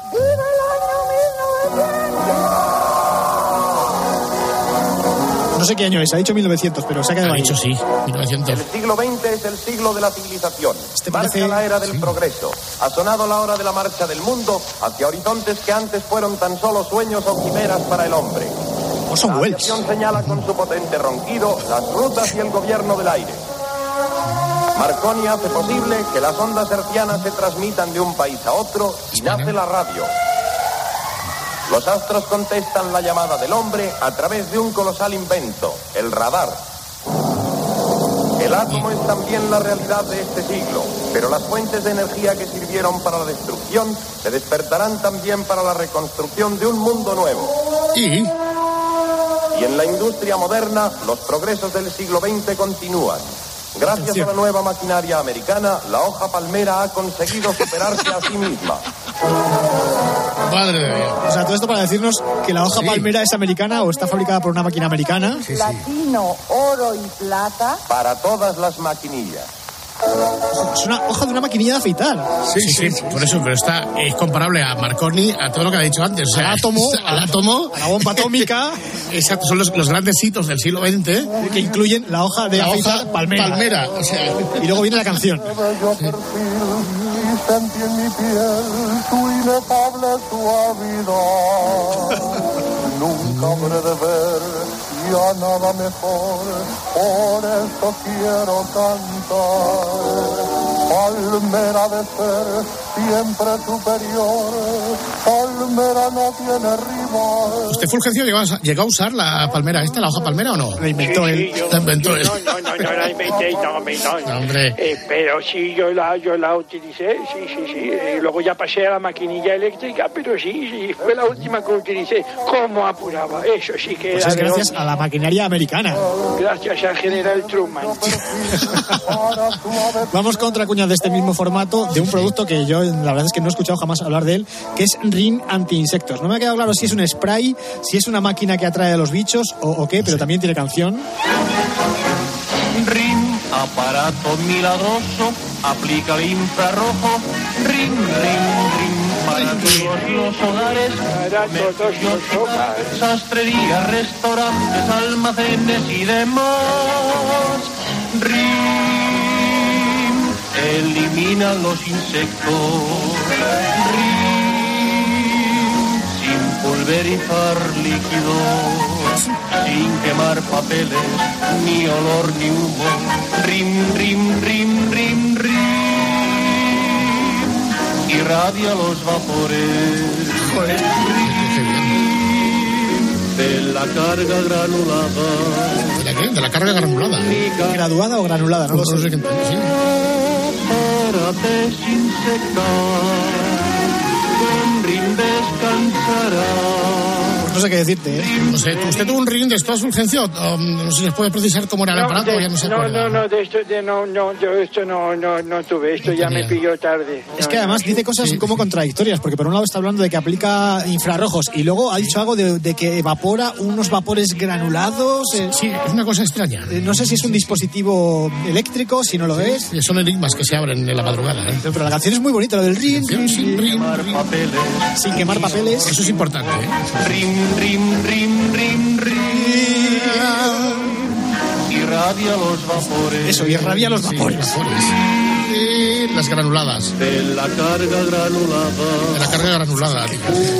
No sé qué año es, ha dicho 1900, pero se ha quedado Ha ahí. dicho sí, 1900. El siglo XX es el siglo de la civilización. Este Marca parece- la era del progreso. Ha sonado la hora de la marcha del mundo hacia horizontes que antes fueron tan solo sueños o quimeras para el hombre. Orson La Welles. señala con su potente ronquido las rutas y el gobierno del aire. Marconi hace posible que las ondas hercianas se transmitan de un país a otro y nace la radio. Los astros contestan la llamada del hombre a través de un colosal invento, el radar. El átomo es también la realidad de este siglo, pero las fuentes de energía que sirvieron para la destrucción se despertarán también para la reconstrucción de un mundo nuevo. Y Y en la industria moderna, los progresos del siglo XX continúan. Gracias a la nueva maquinaria americana, la hoja palmera ha conseguido superarse a sí misma. madre de Dios. O sea, todo esto para decirnos que la hoja Sí. palmera es americana o está fabricada por una máquina americana. Platino, oro y plata. Para todas las maquinillas. Es una hoja de una maquinilla de afeitar. Sí, sí, por eso, pero está, es comparable a Marconi, a todo lo que ha dicho antes. O sea, Al átomo, al átomo, a la bomba atómica. Exacto, son los, los grandes hitos del siglo XX. que incluyen la hoja de La afeitar hoja palmera. palmera, o sea. Y luego viene la canción. Sentí en mi piel tu inefable suavidad. Nunca habré de ver ya nada mejor, por eso quiero cantar. Palmera de ser siempre superior, palmera no tiene rival. ¿Usted Fulgencio llegó a, llegó a usar la palmera esta, la hoja palmera o no? La inventó Sí, él. sí, La inventó él. No, no, no, no la inventé, no, hombre, no. No, hombre. Eh, pero sí, yo la, yo la utilicé, sí, sí, sí. Eh, luego ya pasé a la maquinilla eléctrica, pero sí, sí, fue la última que utilicé. ¿Cómo apuraba? Eso sí que Pues era es gracias a la maquinaria americana. Gracias al general Truman. Vamos con otra cuña de este mismo formato, de un producto que yo la verdad es que no he escuchado jamás hablar de él, que es Ring anti-insectos. No me ha quedado claro si es un spray, si es una máquina que atrae a los bichos o, o qué, pero también tiene canción. RIN, aparato milagroso, aplica el infrarrojo. RIN, RIN, RIN, para todos los hogares. Para todos los hogares. Sastrerías, restaurantes, almacenes y demás. RIN, elimina los insectos. RIN, sin pulverizar líquidos, sin quemar papeles, ni olor ni humo. Rim, rim, rim, rim, rim. Irradia los vapores. De la carga granulada. ¿De la qué? De la carga granulada. Graduada o granulada, no lo No sé. sé qué- sí. Para desinsecar. Con rim descansará. No sé qué decirte, ¿eh? No sé, ¿usted tuvo un ring de estos Fulgencio? O, No sé si les puede precisar cómo era el aparato, de- ya no se no, acuerda. no, no, de esto, de, no, no, yo esto no, no, no tuve, esto ya me pilló tarde. Es No, que además no. dice cosas como contradictorias, porque por un lado está hablando de que aplica infrarrojos y luego ha dicho algo de, de que evapora unos vapores granulados. eh, Sí, es una cosa extraña. eh, no sé si es un dispositivo eléctrico, si no lo es. Sí, Son enigmas que se abren en la madrugada. ¿eh? Pero la canción es muy bonita, lo del ring, ring, Sí, ring, ring, Quemar ring. papeles. sin quemar papeles. Eso es importante. ¿eh? Rim, rim, rim, rim. Irradia los vapores. Eso, y rabia los Sí, vapores. Y las granuladas. De la carga De granulada. la carga granulada.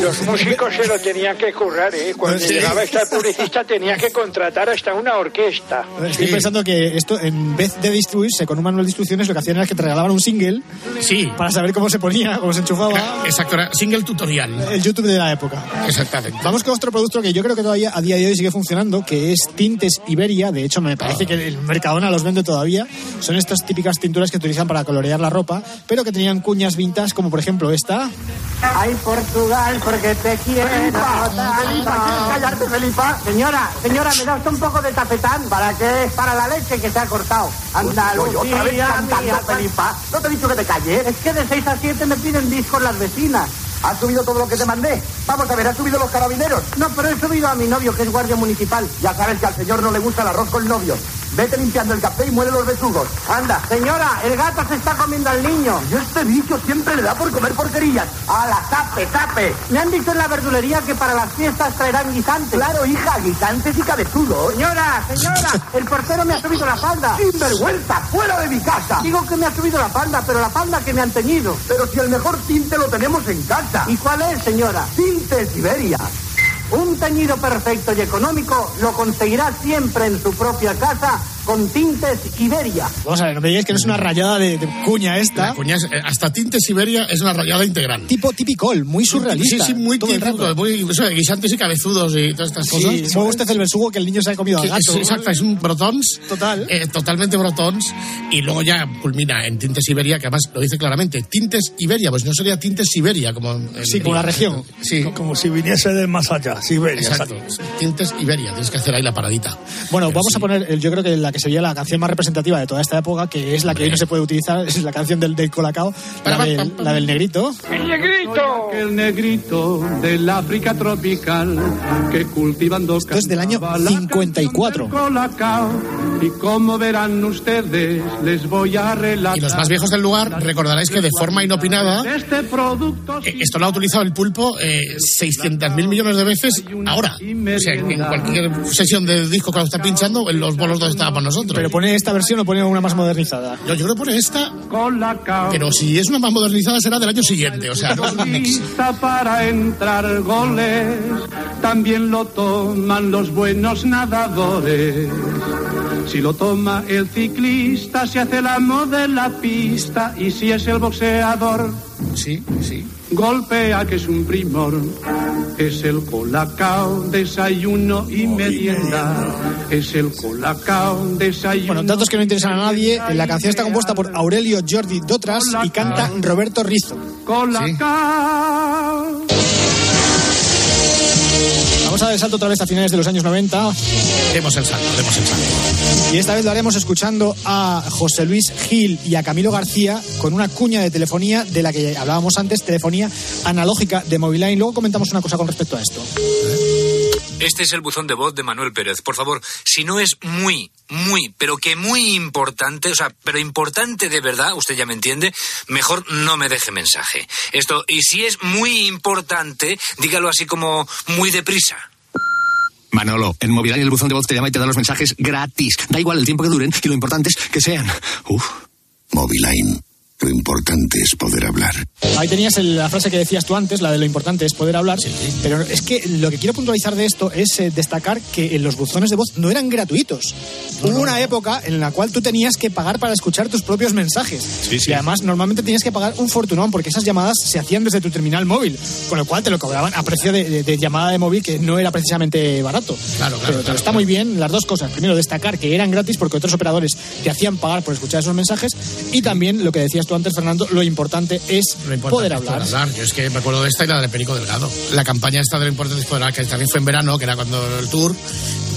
Los músicos se lo tenían que currar, ¿eh? Cuando Sí. llegaba esta publicista tenía que contratar hasta una orquesta. Estoy Sí. pensando que esto, en vez de distribuirse con un manual de instrucciones, lo que hacían era que te regalaban un single Sí, para saber cómo se ponía, cómo se enchufaba. exacto, era single tutorial. El YouTube de la época. Exactamente. Vamos con otro producto que yo creo que todavía a día de hoy sigue funcionando, que es Tintes Iberia. De hecho, me parece que el Mercadona los vende todavía. Son estas típicas tinturas que utilizan para colorear la ropa, pero que tenían cuñas vintage, como por ejemplo esta. Ay, Portugal, porque te quiero. Felipa, Felipa, ¿quieres callarte, Felipa? Señora, señora, ¿me da usted un poco de tapetán? ¿Para qué? Para la leche que se ha cortado. Andalucía, Otra vez cantando, mía, Felipa. ¿No te he dicho que te calles? Es que de 6 a 7 me piden discos las vecinas. ¿Has subido todo lo que te mandé? Vamos a ver, ¿has subido los carabineros? No, pero he subido a mi novio, que es guardia municipal. Ya sabes que al señor no le gusta el arroz con novio. Vete limpiando el café y muere los besugos. Anda. Señora, el gato se está comiendo al niño. Y este bicho siempre le da por comer porquerías. ¡A la tape, tape! Me han dicho en la verdulería que para las fiestas traerán guisantes. Claro, hija, guisantes y cabezudos. Señora, señora, el portero me ha subido la falda. ¡Sinvergüenza! ¡Fuera de mi casa! Digo que me ha subido la falda, pero la falda que me han teñido. Pero si el mejor tinte lo tenemos en casa. ¿Y cuál es, señora? Tinte Siberia. Un teñido perfecto y económico lo conseguirá siempre en su propia casa con tintes Iberia. Vamos a ver, no me digáis que no es una rayada de, de cuña esta. La cuña es- eh, hasta Tinte Siberia es una rayada integral. Tipo típicol, muy surrealista. Sí, sí, muy típico, muy eso de guisantes y cabezudos y todas estas cosas. Sí, mueve usted el versugo que el niño se ha comido al Sí, gato. sí, exacto, es un brotons. Total. eh, totalmente brotons. Y luego ya culmina en Tintes Iberia, que además lo dice claramente. Tintes Iberia, pues no sería Tintes Siberia, como. en- Sí, como la región. Sí. Como si viniese del más allá, Siberia. Exacto. Tintes Iberia, tienes que hacer ahí la paradita. Bueno, vamos a poner, el- yo creo que la que sería la canción más representativa de toda esta época, que es la que hoy no se puede utilizar, es la canción del, del Colacao, la del, la del negrito. ¡El negrito! El negrito del África tropical que cultivando Esto es del año 54. colacao y como verán ustedes les voy a relatar Y los más viejos del lugar recordaréis que de forma inopinada, este producto eh, esto lo ha utilizado el pulpo eh, 600.000 millones de veces ahora. O sea, en cualquier sesión de disco que lo está pinchando, en los bolos donde estábamos nosotros. Pero pone esta versión o pone una más modernizada. Yo, yo creo que pone esta, pero si es una más modernizada será del año siguiente. O sea, no es un mix. lista para entrar goles también lo toman los buenos nadadores si lo toma el ciclista se hace el amo de la pista y si es el boxeador Sí, sí. Golpea que es un primor es el colacao desayuno y merienda. Es el colacao desayuno Bueno, datos que no interesan a nadie. La canción está compuesta por Aurelio Jordi Dotras y canta Roberto Rizzo. colacao Vamos a dar el salto otra vez a finales de los años 90 Demos el salto, demos el salto. y esta vez lo haremos escuchando a José Luis Gil y a Camilo García con una cuña de telefonía de la que hablábamos antes, telefonía analógica de Moviline. Luego comentamos una cosa con respecto a esto. Este es el buzón de voz de Manuel Pérez. Por favor, si no es muy, muy, pero que muy importante, o sea, pero importante de verdad, usted ya me entiende, mejor no me deje mensaje. Esto, y si es muy importante, dígalo así como muy deprisa. Manolo, en Movilán el buzón de voz te llama y te da los mensajes gratis. Da igual el tiempo que duren y lo importante es que sean. Uf. Moviline. Lo importante es poder hablar. Ahí tenías el- la frase que decías tú antes, la de lo importante es poder hablar. Pero es que lo que quiero puntualizar de esto es eh, destacar que los buzones de voz no eran gratuitos. Hubo una época en la cual tú tenías que pagar para escuchar tus propios mensajes. Y además, normalmente tenías que pagar un fortunón porque esas llamadas se hacían desde tu terminal móvil. Con lo cual te lo cobraban a precio de, de- de llamada de móvil que no era precisamente barato. Claro, claro, Pero, pero claro, está muy bien las dos cosas. Primero, destacar que eran gratis porque otros operadores te hacían pagar por escuchar esos mensajes. Y también, lo que decías tú antes, Fernando, lo importante es Lo importante poder es hablar. Yo es que me acuerdo de esta y la de Perico Delgado. La campaña esta de lo importante es poder hablar, que también fue en verano, que era cuando el tour.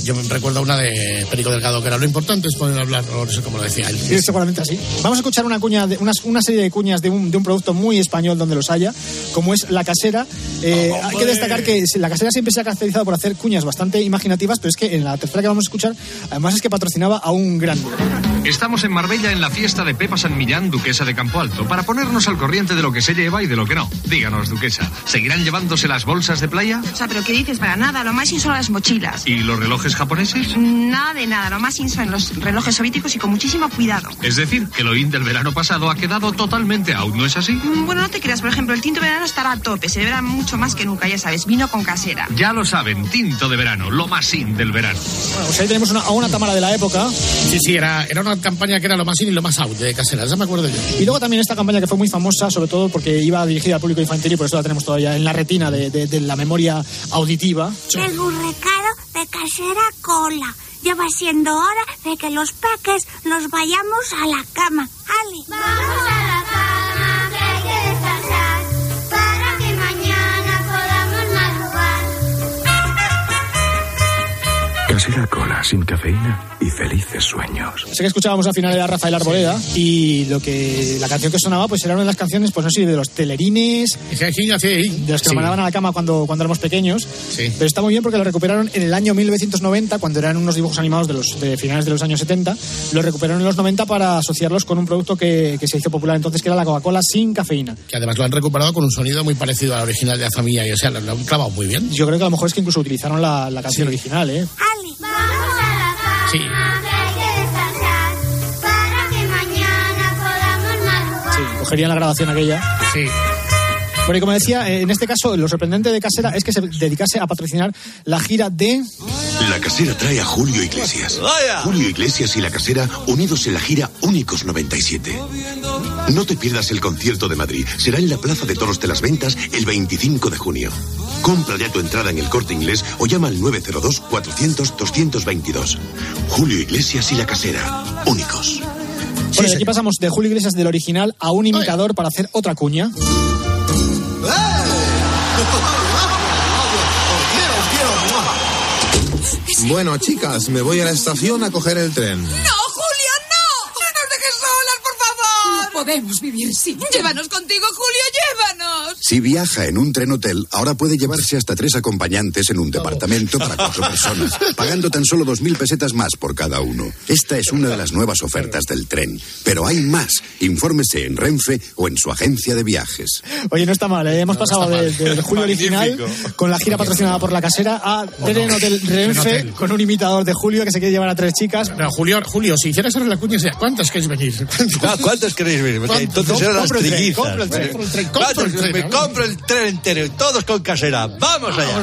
Yo me recuerdo una de Perico Delgado, que era lo importante es poder hablar, o no sé cómo lo decía él. Sí, seguramente así. Vamos a escuchar una cuña, de, una, una serie de cuñas de un, de un producto muy español donde los haya, como es la casera. Eh, hay que destacar que la casera siempre se ha caracterizado por hacer cuñas bastante imaginativas, pero es que en la tercera que vamos a escuchar, además es que patrocinaba a un grande. Estamos en Marbella en la fiesta de Pepa San Millán, duquesa de Campo Alto, para ponernos al corriente de lo que se lleva y de lo que no. Díganos, duquesa, ¿seguirán llevándose las bolsas de playa? O sea, pero ¿qué dices? Para nada, lo más in son las mochilas. ¿Y los relojes japoneses? Nada de nada, lo más in son los relojes soviéticos y con muchísimo cuidado. Es decir, que lo in del verano pasado ha quedado totalmente out, ¿no es así? Mm, Bueno, no te creas, por ejemplo, el tinto verano estará a tope, se beberá mucho más que nunca, ya sabes, vino con casera. Ya lo saben, tinto de verano, lo más in del verano. Bueno, pues ahí tenemos una, a una Tamara de la época. Sí, sí, era, era una campaña que era lo más in y lo más out de casera, esa me acuerdo yo. Y luego también esta campaña que fue muy famosa, sobre todo porque iba dirigida al público infantil y por eso la tenemos todavía en la retina de, de- de la memoria auditiva. Tengo un recado de casera cola. Ya va siendo hora de que los peques nos vayamos a la cama. Ale. Vamos a la cama, madrugar. Casera Cola sin cafeína y felices sueños. Sé que escuchábamos al final de Rafael Arboleda y lo que la canción que sonaba pues era una de las canciones, pues no sé, de los telerines, de los que Sí. nos mandaban a la cama cuando, cuando éramos pequeños. Pero está muy bien porque lo recuperaron en el año 1990, cuando eran unos dibujos animados de los de finales de los años 70. Lo recuperaron en los 90 para asociarlos con un producto que, que se hizo popular entonces, que era la Coca-Cola sin cafeína. Que además lo han recuperado con un sonido muy parecido al original de la familia y o sea, lo, lo han clavado muy bien. Yo creo que a lo mejor es que incluso utilizaron la, la canción original, ¿eh? Madrugar. Sí, cogerían la grabación aquella. Sí. Bueno, y como decía, eh, en este caso, lo sorprendente de Casera es que se dedicase a patrocinar la gira de... La casera trae a Julio Iglesias. Julio Iglesias y la casera unidos en la gira Únicos 97. No te pierdas el concierto de Madrid. Será en la Plaza de Toros de las Ventas el 25 de junio. Compra ya tu entrada en el corte inglés o llama al 902-400-222. Julio Iglesias y la casera. Únicos. Bueno, y aquí pasamos de Julio Iglesias del original a un imitador para hacer otra cuña. Bueno, chicas, me voy a la estación a coger el tren. ¡No, Llévanos contigo, Julio, llévanos. Si viaja en un tren hotel, ahora puede llevarse hasta tres acompañantes en un departamento para cuatro personas, pagando tan solo dos mil pesetas más por cada uno. Esta es una de las nuevas ofertas del tren. Pero hay más. Infórmese en Renfe o en su agencia de viajes. Oye, no está mal, ¿eh? hemos No, no pasado de, mal. del Julio original con la gira patrocinada por la casera a Tren Hotel Renfe Hotel. con un imitador de Julio que se quiere llevar a tres chicas. No, Julio, Julio, si hicieras ahora la cuña, sería, ¿cuántos queréis venir? ¿Cuántos queréis venir? Entonces eran las Compro el tren, trillizas. compro el tren, compro el tren, compro ¿Cuántos? el tren, Me ¿no? compro el tren entero, todos con casera. ¡Vamos allá!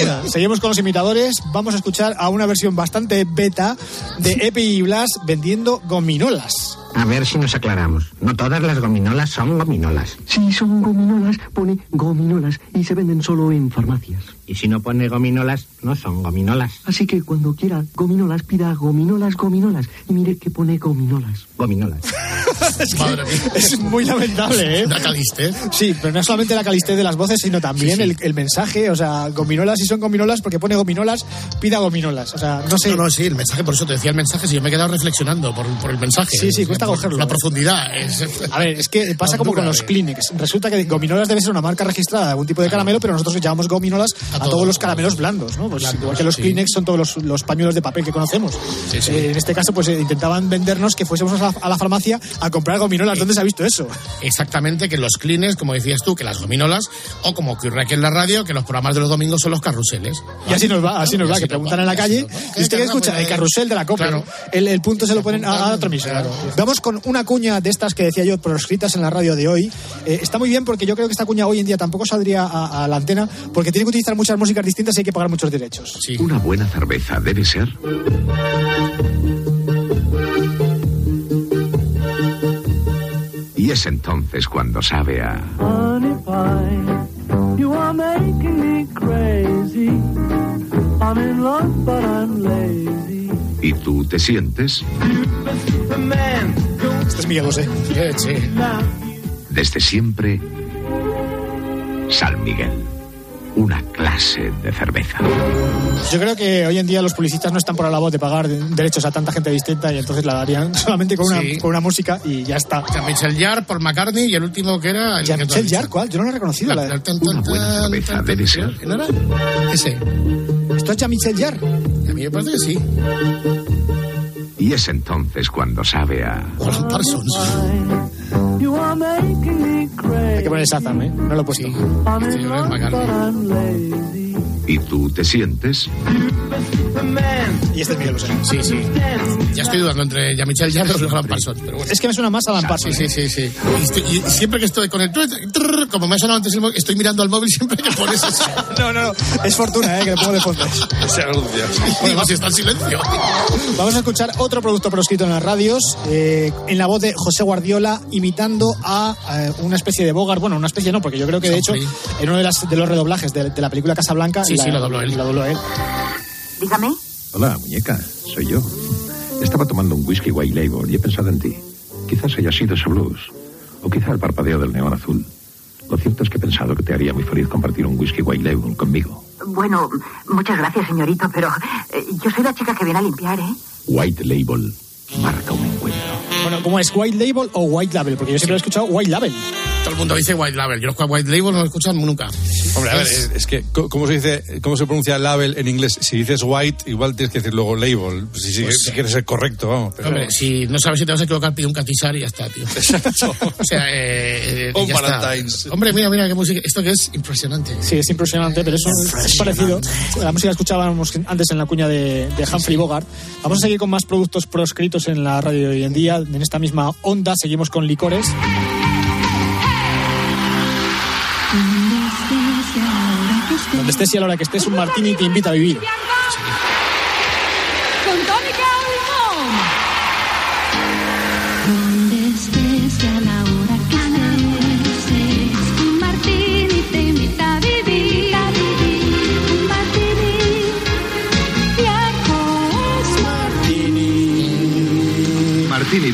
Venga. Seguimos con los imitadores. Vamos a escuchar a una versión bastante beta de Epi y Blas vendiendo gominolas. A ver si nos aclaramos. No todas las gominolas son gominolas. Si son gominolas, pone gominolas y se venden solo en farmacias. Y si no pone gominolas, no son gominolas. Así que cuando quiera gominolas, pida gominolas, gominolas. Y mire que pone gominolas. Gominolas. es, que es muy lamentable, ¿eh? La calistez. Sí, pero no solamente la calistez de las voces, sino también El, el mensaje. O sea, gominolas si son gominolas porque pone gominolas, pida gominolas. O sea, no sé. No, no, sí, el mensaje, por eso te decía el mensaje, si yo me he quedado reflexionando por, por el mensaje. Sí, sí, cuesta cogerlo. La profundidad. es- A ver, es que pasa como con los Kleenex. Resulta que Gominolas debe ser una marca registrada de algún tipo de caramelo, pero nosotros llamamos Gominolas a, todos los caramelos blandos, ¿no? Pues igual que los Kleenex son todos los, los pañuelos de papel que conocemos. Sí, sí. Eh, en este caso, pues eh, intentaban vendernos que fuésemos a la, a la farmacia a comprar Gominolas. ¿Dónde se ha visto eso? Exactamente, que los clines, como decías tú, que las gominolas, o como ocurre aquí en la radio, que los programas de los domingos son los carruseles. Y así nos va, así nos va, que preguntan en la calle. ¿Y usted qué escucha? El carrusel de la copa. Claro. ¿no? El, el punto se lo ponen a, a otra emisora. Vamos con una cuña de estas que decía yo, proscritas en la radio de hoy. Eh, está muy bien porque yo creo que esta cuña hoy en día tampoco saldría a, a la antena porque tiene que utilizar muchas músicas distintas y hay que pagar muchos derechos. Una buena cerveza debe ser. Y es entonces cuando sabe a. Honey pie, you are making me crazy. I'm in love, but I'm lazy. Y tú te sientes Este es Miguel Bosé. desde siempre. San Miguel. Una clase de cerveza. Yo creo que hoy en día los publicistas no están por la labor de pagar de- derechos a tanta gente distinta y entonces la darían solamente con una, Sí. con una música y ya está. Michel Jarre, Paul McCartney y el último que era... El que tú has Michel ¿cuál? Yo no lo he reconocido. La, Una buena cerveza debe ser. ¿No era? Ese. ¿Esto es Jean-Michel Jarre? A mí me parece que sí. Y es entonces cuando sabe a. Alan Parsons. Hay que poner Shazam, ¿eh? No lo he puesto. Este Y tú te sientes Y este es Miguel Bosé. Sí, sí. Ya estoy dudando entre Jean-Michel Jarre y Alan Parsons, pero bueno. Es que me suena más a Alan Parsons. Sí, sí, sí, sí. Y, estoy- y siempre que estoy con el trrr, como me ha sonado antes el móvil, estoy mirando al móvil siempre que pones eso. No, no, no. Es fortuna, ¿eh? Que le pongo de fondo. Ese anuncio. Digo, si está en silencio. Vamos a escuchar otro producto proscrito en las radios, eh, en la voz de José Guardiola, imitando a eh, una especie de Bogart. Bueno, una especie no, porque yo creo que de hecho, en uno de, las, de los redoblajes de, de la película Casablanca. Sí, la- sí, lo dobló él. Lo dobló él. Dígame. Hola, muñeca, soy yo. Estaba tomando un whisky white label y he pensado en ti. Quizás haya sido ese blues, o quizá el parpadeo del neón azul. Lo cierto es que he pensado que te haría muy feliz compartir un whisky white label conmigo. Bueno, muchas gracias, señorito, pero eh, yo soy la chica que viene a limpiar, ¿eh? White Label marca un encuentro. Bueno, ¿cómo es? ¿White Label o White Label? Porque yo siempre he escuchado White Label. Todo el mundo dice White Label. Yo los White Label no lo escuchan nunca. Hombre, a ver, es, es que, ¿cómo se dice, cómo se pronuncia label en inglés? Si dices white, igual tienes que decir luego label. Si, si- Pues- si quieres ser correcto, vamos. pero- Hombre, si no sabes si te vas a equivocar, pide un catisar y ya está, tío. o sea, eh, eh, Un ya está. Valentine's. Hombre, mira, mira qué música. Esto que es impresionante. Sí, es impresionante, pero eso es parecido. La música que escuchábamos antes en la cuña de, de Humphrey Bogart. Vamos a seguir con más productos proscritos en la radio de hoy en día. En esta misma onda seguimos con licores. Donde estés y a la hora que estés, un martini te invita a vivir.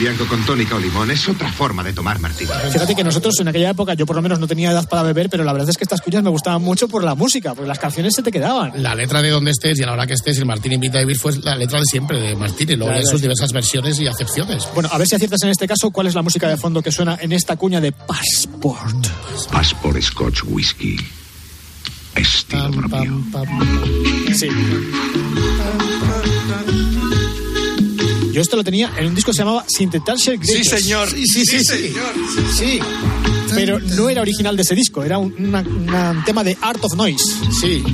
Bianco con tónica o limón es otra forma de tomar martini. Fíjate que nosotros en aquella época, yo por lo menos no tenía edad para beber, pero la verdad es que estas cuñas me gustaban mucho por la música, porque las canciones se te quedaban. La letra de donde estés y a la hora que estés, el Martín invita a vivir fue la letra de siempre de Martín y luego Claro. hay sus diversas versiones y acepciones. Bueno, a ver si aciertas en este caso cuál es la música de fondo que suena en esta cuña de Passport. Passport Scotch Whisky. Estilo propio. Sí. Yo esto lo tenía en un disco que se llamaba Synthesizer Greatest. Sí, señor. Sí, sí, sí. Sí, sí. señor. Sí. Pero no era original de ese disco, era un una- una- un tema de Art of Noise. Sí.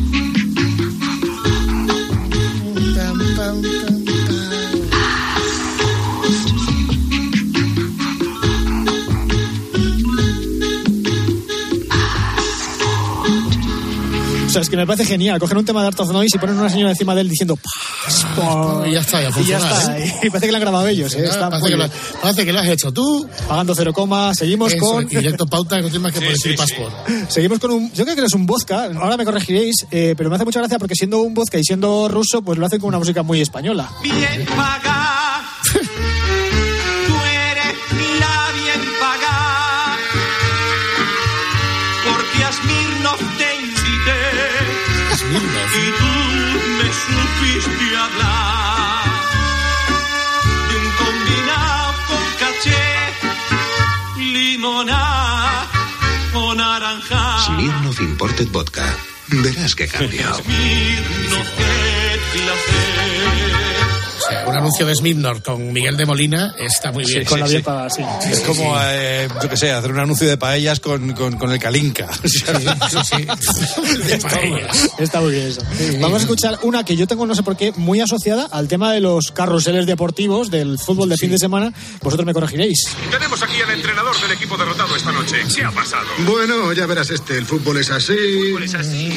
O sea, es que me parece genial. Coger un tema de Art of Noise y poner una señora encima de él diciendo. Y ya está, ya Y ya funciona, está. ¿eh? Y parece que lo han grabado ellos. ¿eh? Está parece, que lo, bien. parece que lo has hecho tú. Pagando cero coma. Seguimos Eso, con. y directo pauta, no más que por decir passport. Seguimos con un. Yo creo que es un vodka, ahora me corregiréis, eh, pero me hace mucha gracia porque siendo un vodka y siendo ruso, pues lo hacen con una música muy española. Bien paga. Limonada o naranja. Smirnoff Imported Vodka. Verás que cambia. Smirnoff, un anuncio de Smirnoff con Miguel de Molina está muy bien. Sí, sí, sí. Es como, eh, yo qué sé, hacer un anuncio de paellas con, con, con el Kalinka. Está muy bien eso. Vamos a escuchar una que yo tengo, no sé por qué, muy asociada al tema de los carruseles deportivos del fútbol de fin de semana. Vosotros me corregiréis. Tenemos aquí al entrenador del equipo derrotado esta noche. ¿Qué ha pasado? Bueno, ya verás este, el fútbol es así.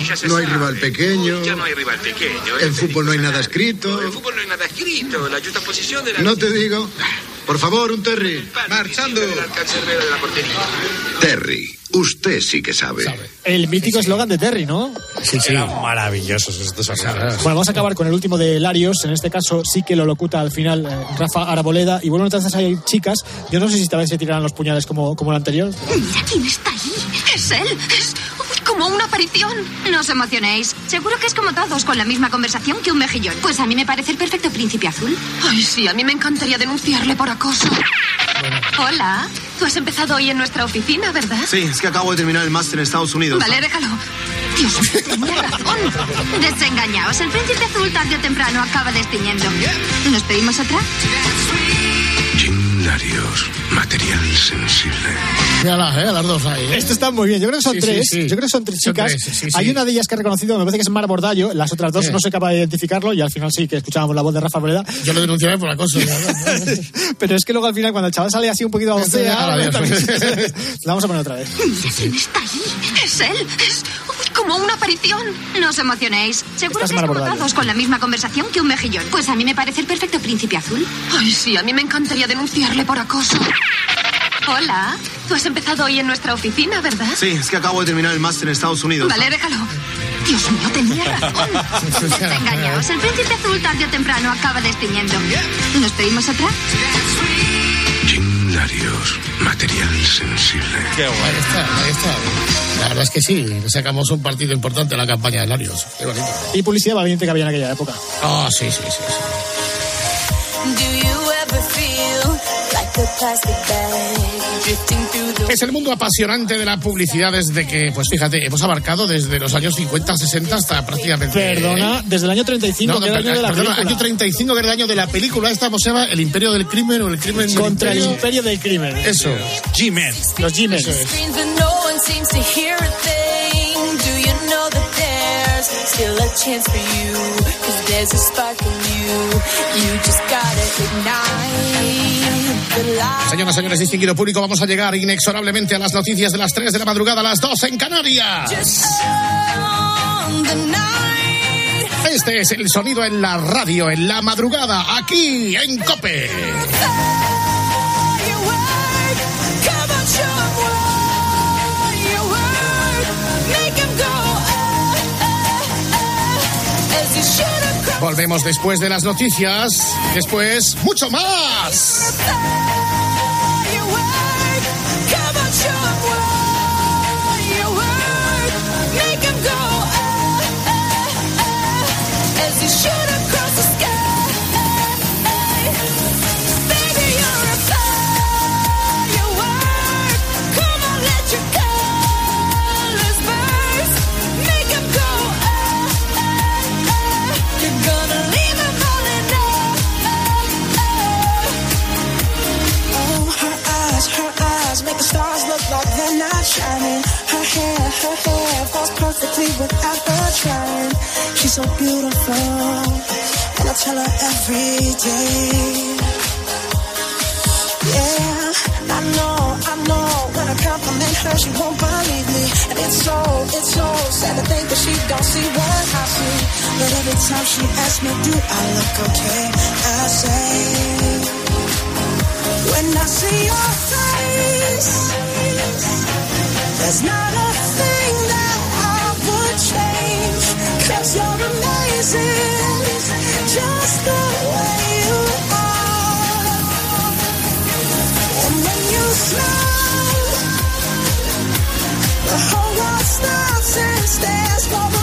ya se No hay sabe. rival pequeño. Ya no hay rival pequeño. En fútbol no hay nada escrito. En fútbol no hay nada escrito. La justa posición de la... No te digo. Por favor, un Terry. Marchando. Terry, usted sí que sabe. El mítico eslogan de Terry, ¿no? Sí, sí. Eran maravillosos estos Bueno, vamos a acabar con el último de Larios. En este caso sí que lo locuta al final eh, Rafa Araboleda. Y bueno, entonces hay chicas. Yo no sé si esta vez se tirarán los puñales como, como el anterior. Mira quién está ahí. Es él. Es como una aparición. No os emocionéis. Seguro que es como todos, con la misma conversación que un mejillón. Pues a mí me parece el perfecto príncipe azul. Ay, sí, a mí me encantaría denunciarle por acoso. Hola. Tú has empezado hoy en nuestra oficina, ¿verdad? Sí, es que acabo de terminar el máster en Estados Unidos. Vale, déjalo. Dios mío, tenía razón. Desengañaos. El príncipe azul tarde o temprano acaba destiñendo. ¿Nos pedimos otra? Material sensible. Mírala, eh, las dos ahí. ¿eh? Esto está muy bien. Yo creo que son Sí, tres. sí. Yo creo que son tres Son chicas. tres, sí, sí. Hay una de ellas que he reconocido, me parece que es Mar Bordallo. Las otras dos Sí. no soy capaz de identificarlo y al final sí que escuchábamos la voz de Rafa Arboleda. Yo lo denunciaré por acoso. Pero es que luego al final, cuando el chaval sale así un poquito a. La vamos a poner otra vez. Mira quién está ahí. Es él. Es como una aparición. No os emocionéis. Seguro Estás que es con la misma conversación que un mejillón. Pues a mí me parece el perfecto príncipe azul. Ay, sí, a mí me encantaría denunciarle por acoso. Hola. Tú has empezado hoy en nuestra oficina, ¿verdad? Sí, es que acabo de terminar el máster en Estados Unidos. Vale, déjalo. Dios mío, tenía razón. Desengañaos. El príncipe azul tarde o temprano acaba destiñendo. ¿Nos pedimos otra? Jim Labios, material sensible. Ahí está, ahí está. Verdad es que sí, sacamos un partido importante a la campaña de Larios. Qué bonito. Y publicidad valiente que había en aquella época. Ah, sí, sí, sí. Es el mundo apasionante de la publicidad desde que, pues fíjate, hemos abarcado desde los años 50, 60 hasta prácticamente... Perdona, desde el año 35, No, no, que era el año de la perdona, película. año 35 que era el año de la película esta, pues se llama El Imperio del Crimen o El Crimen del Contra el Imperio. imperio del crimen. Eso. G-Men. Los G-Men. One seems to hear a thing. Do you know that there's still a chance for you? Cause there's a spark in you. You just gotta ignite the light. Señoras, señores, distinguido público, vamos a llegar inexorablemente a las noticias de las 3 de la madrugada a las 2 en Canarias. On the night. Este es el sonido en la radio, en la madrugada, aquí en Cope. Volvemos después de las noticias. Después, mucho más. Her hair falls perfectly without her trying. She's so beautiful, and I tell her every day. Yeah, I know, I know. When I compliment her, she won't believe me, and it's so, it's so sad to think that she don't see what I see. But every time she asks me, do I look okay? I say. When I see your face, there's not a thing walls, stops, and stands for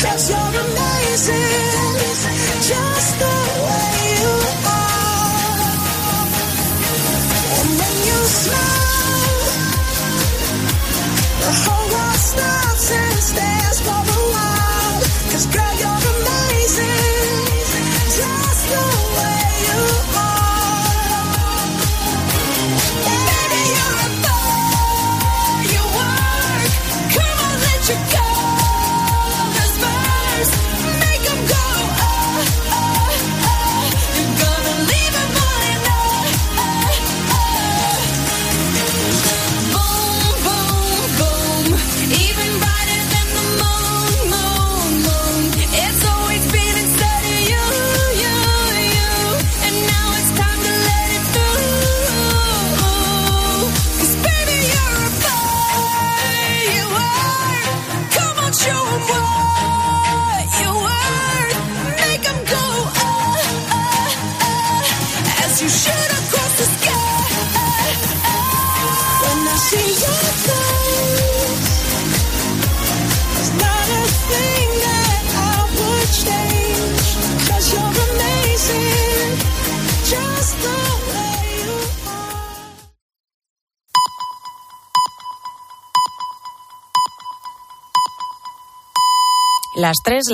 Cause you're amazing, just the way you are. And when you smile, the whole world stops and stares for a while. Cause girl, you're las 3,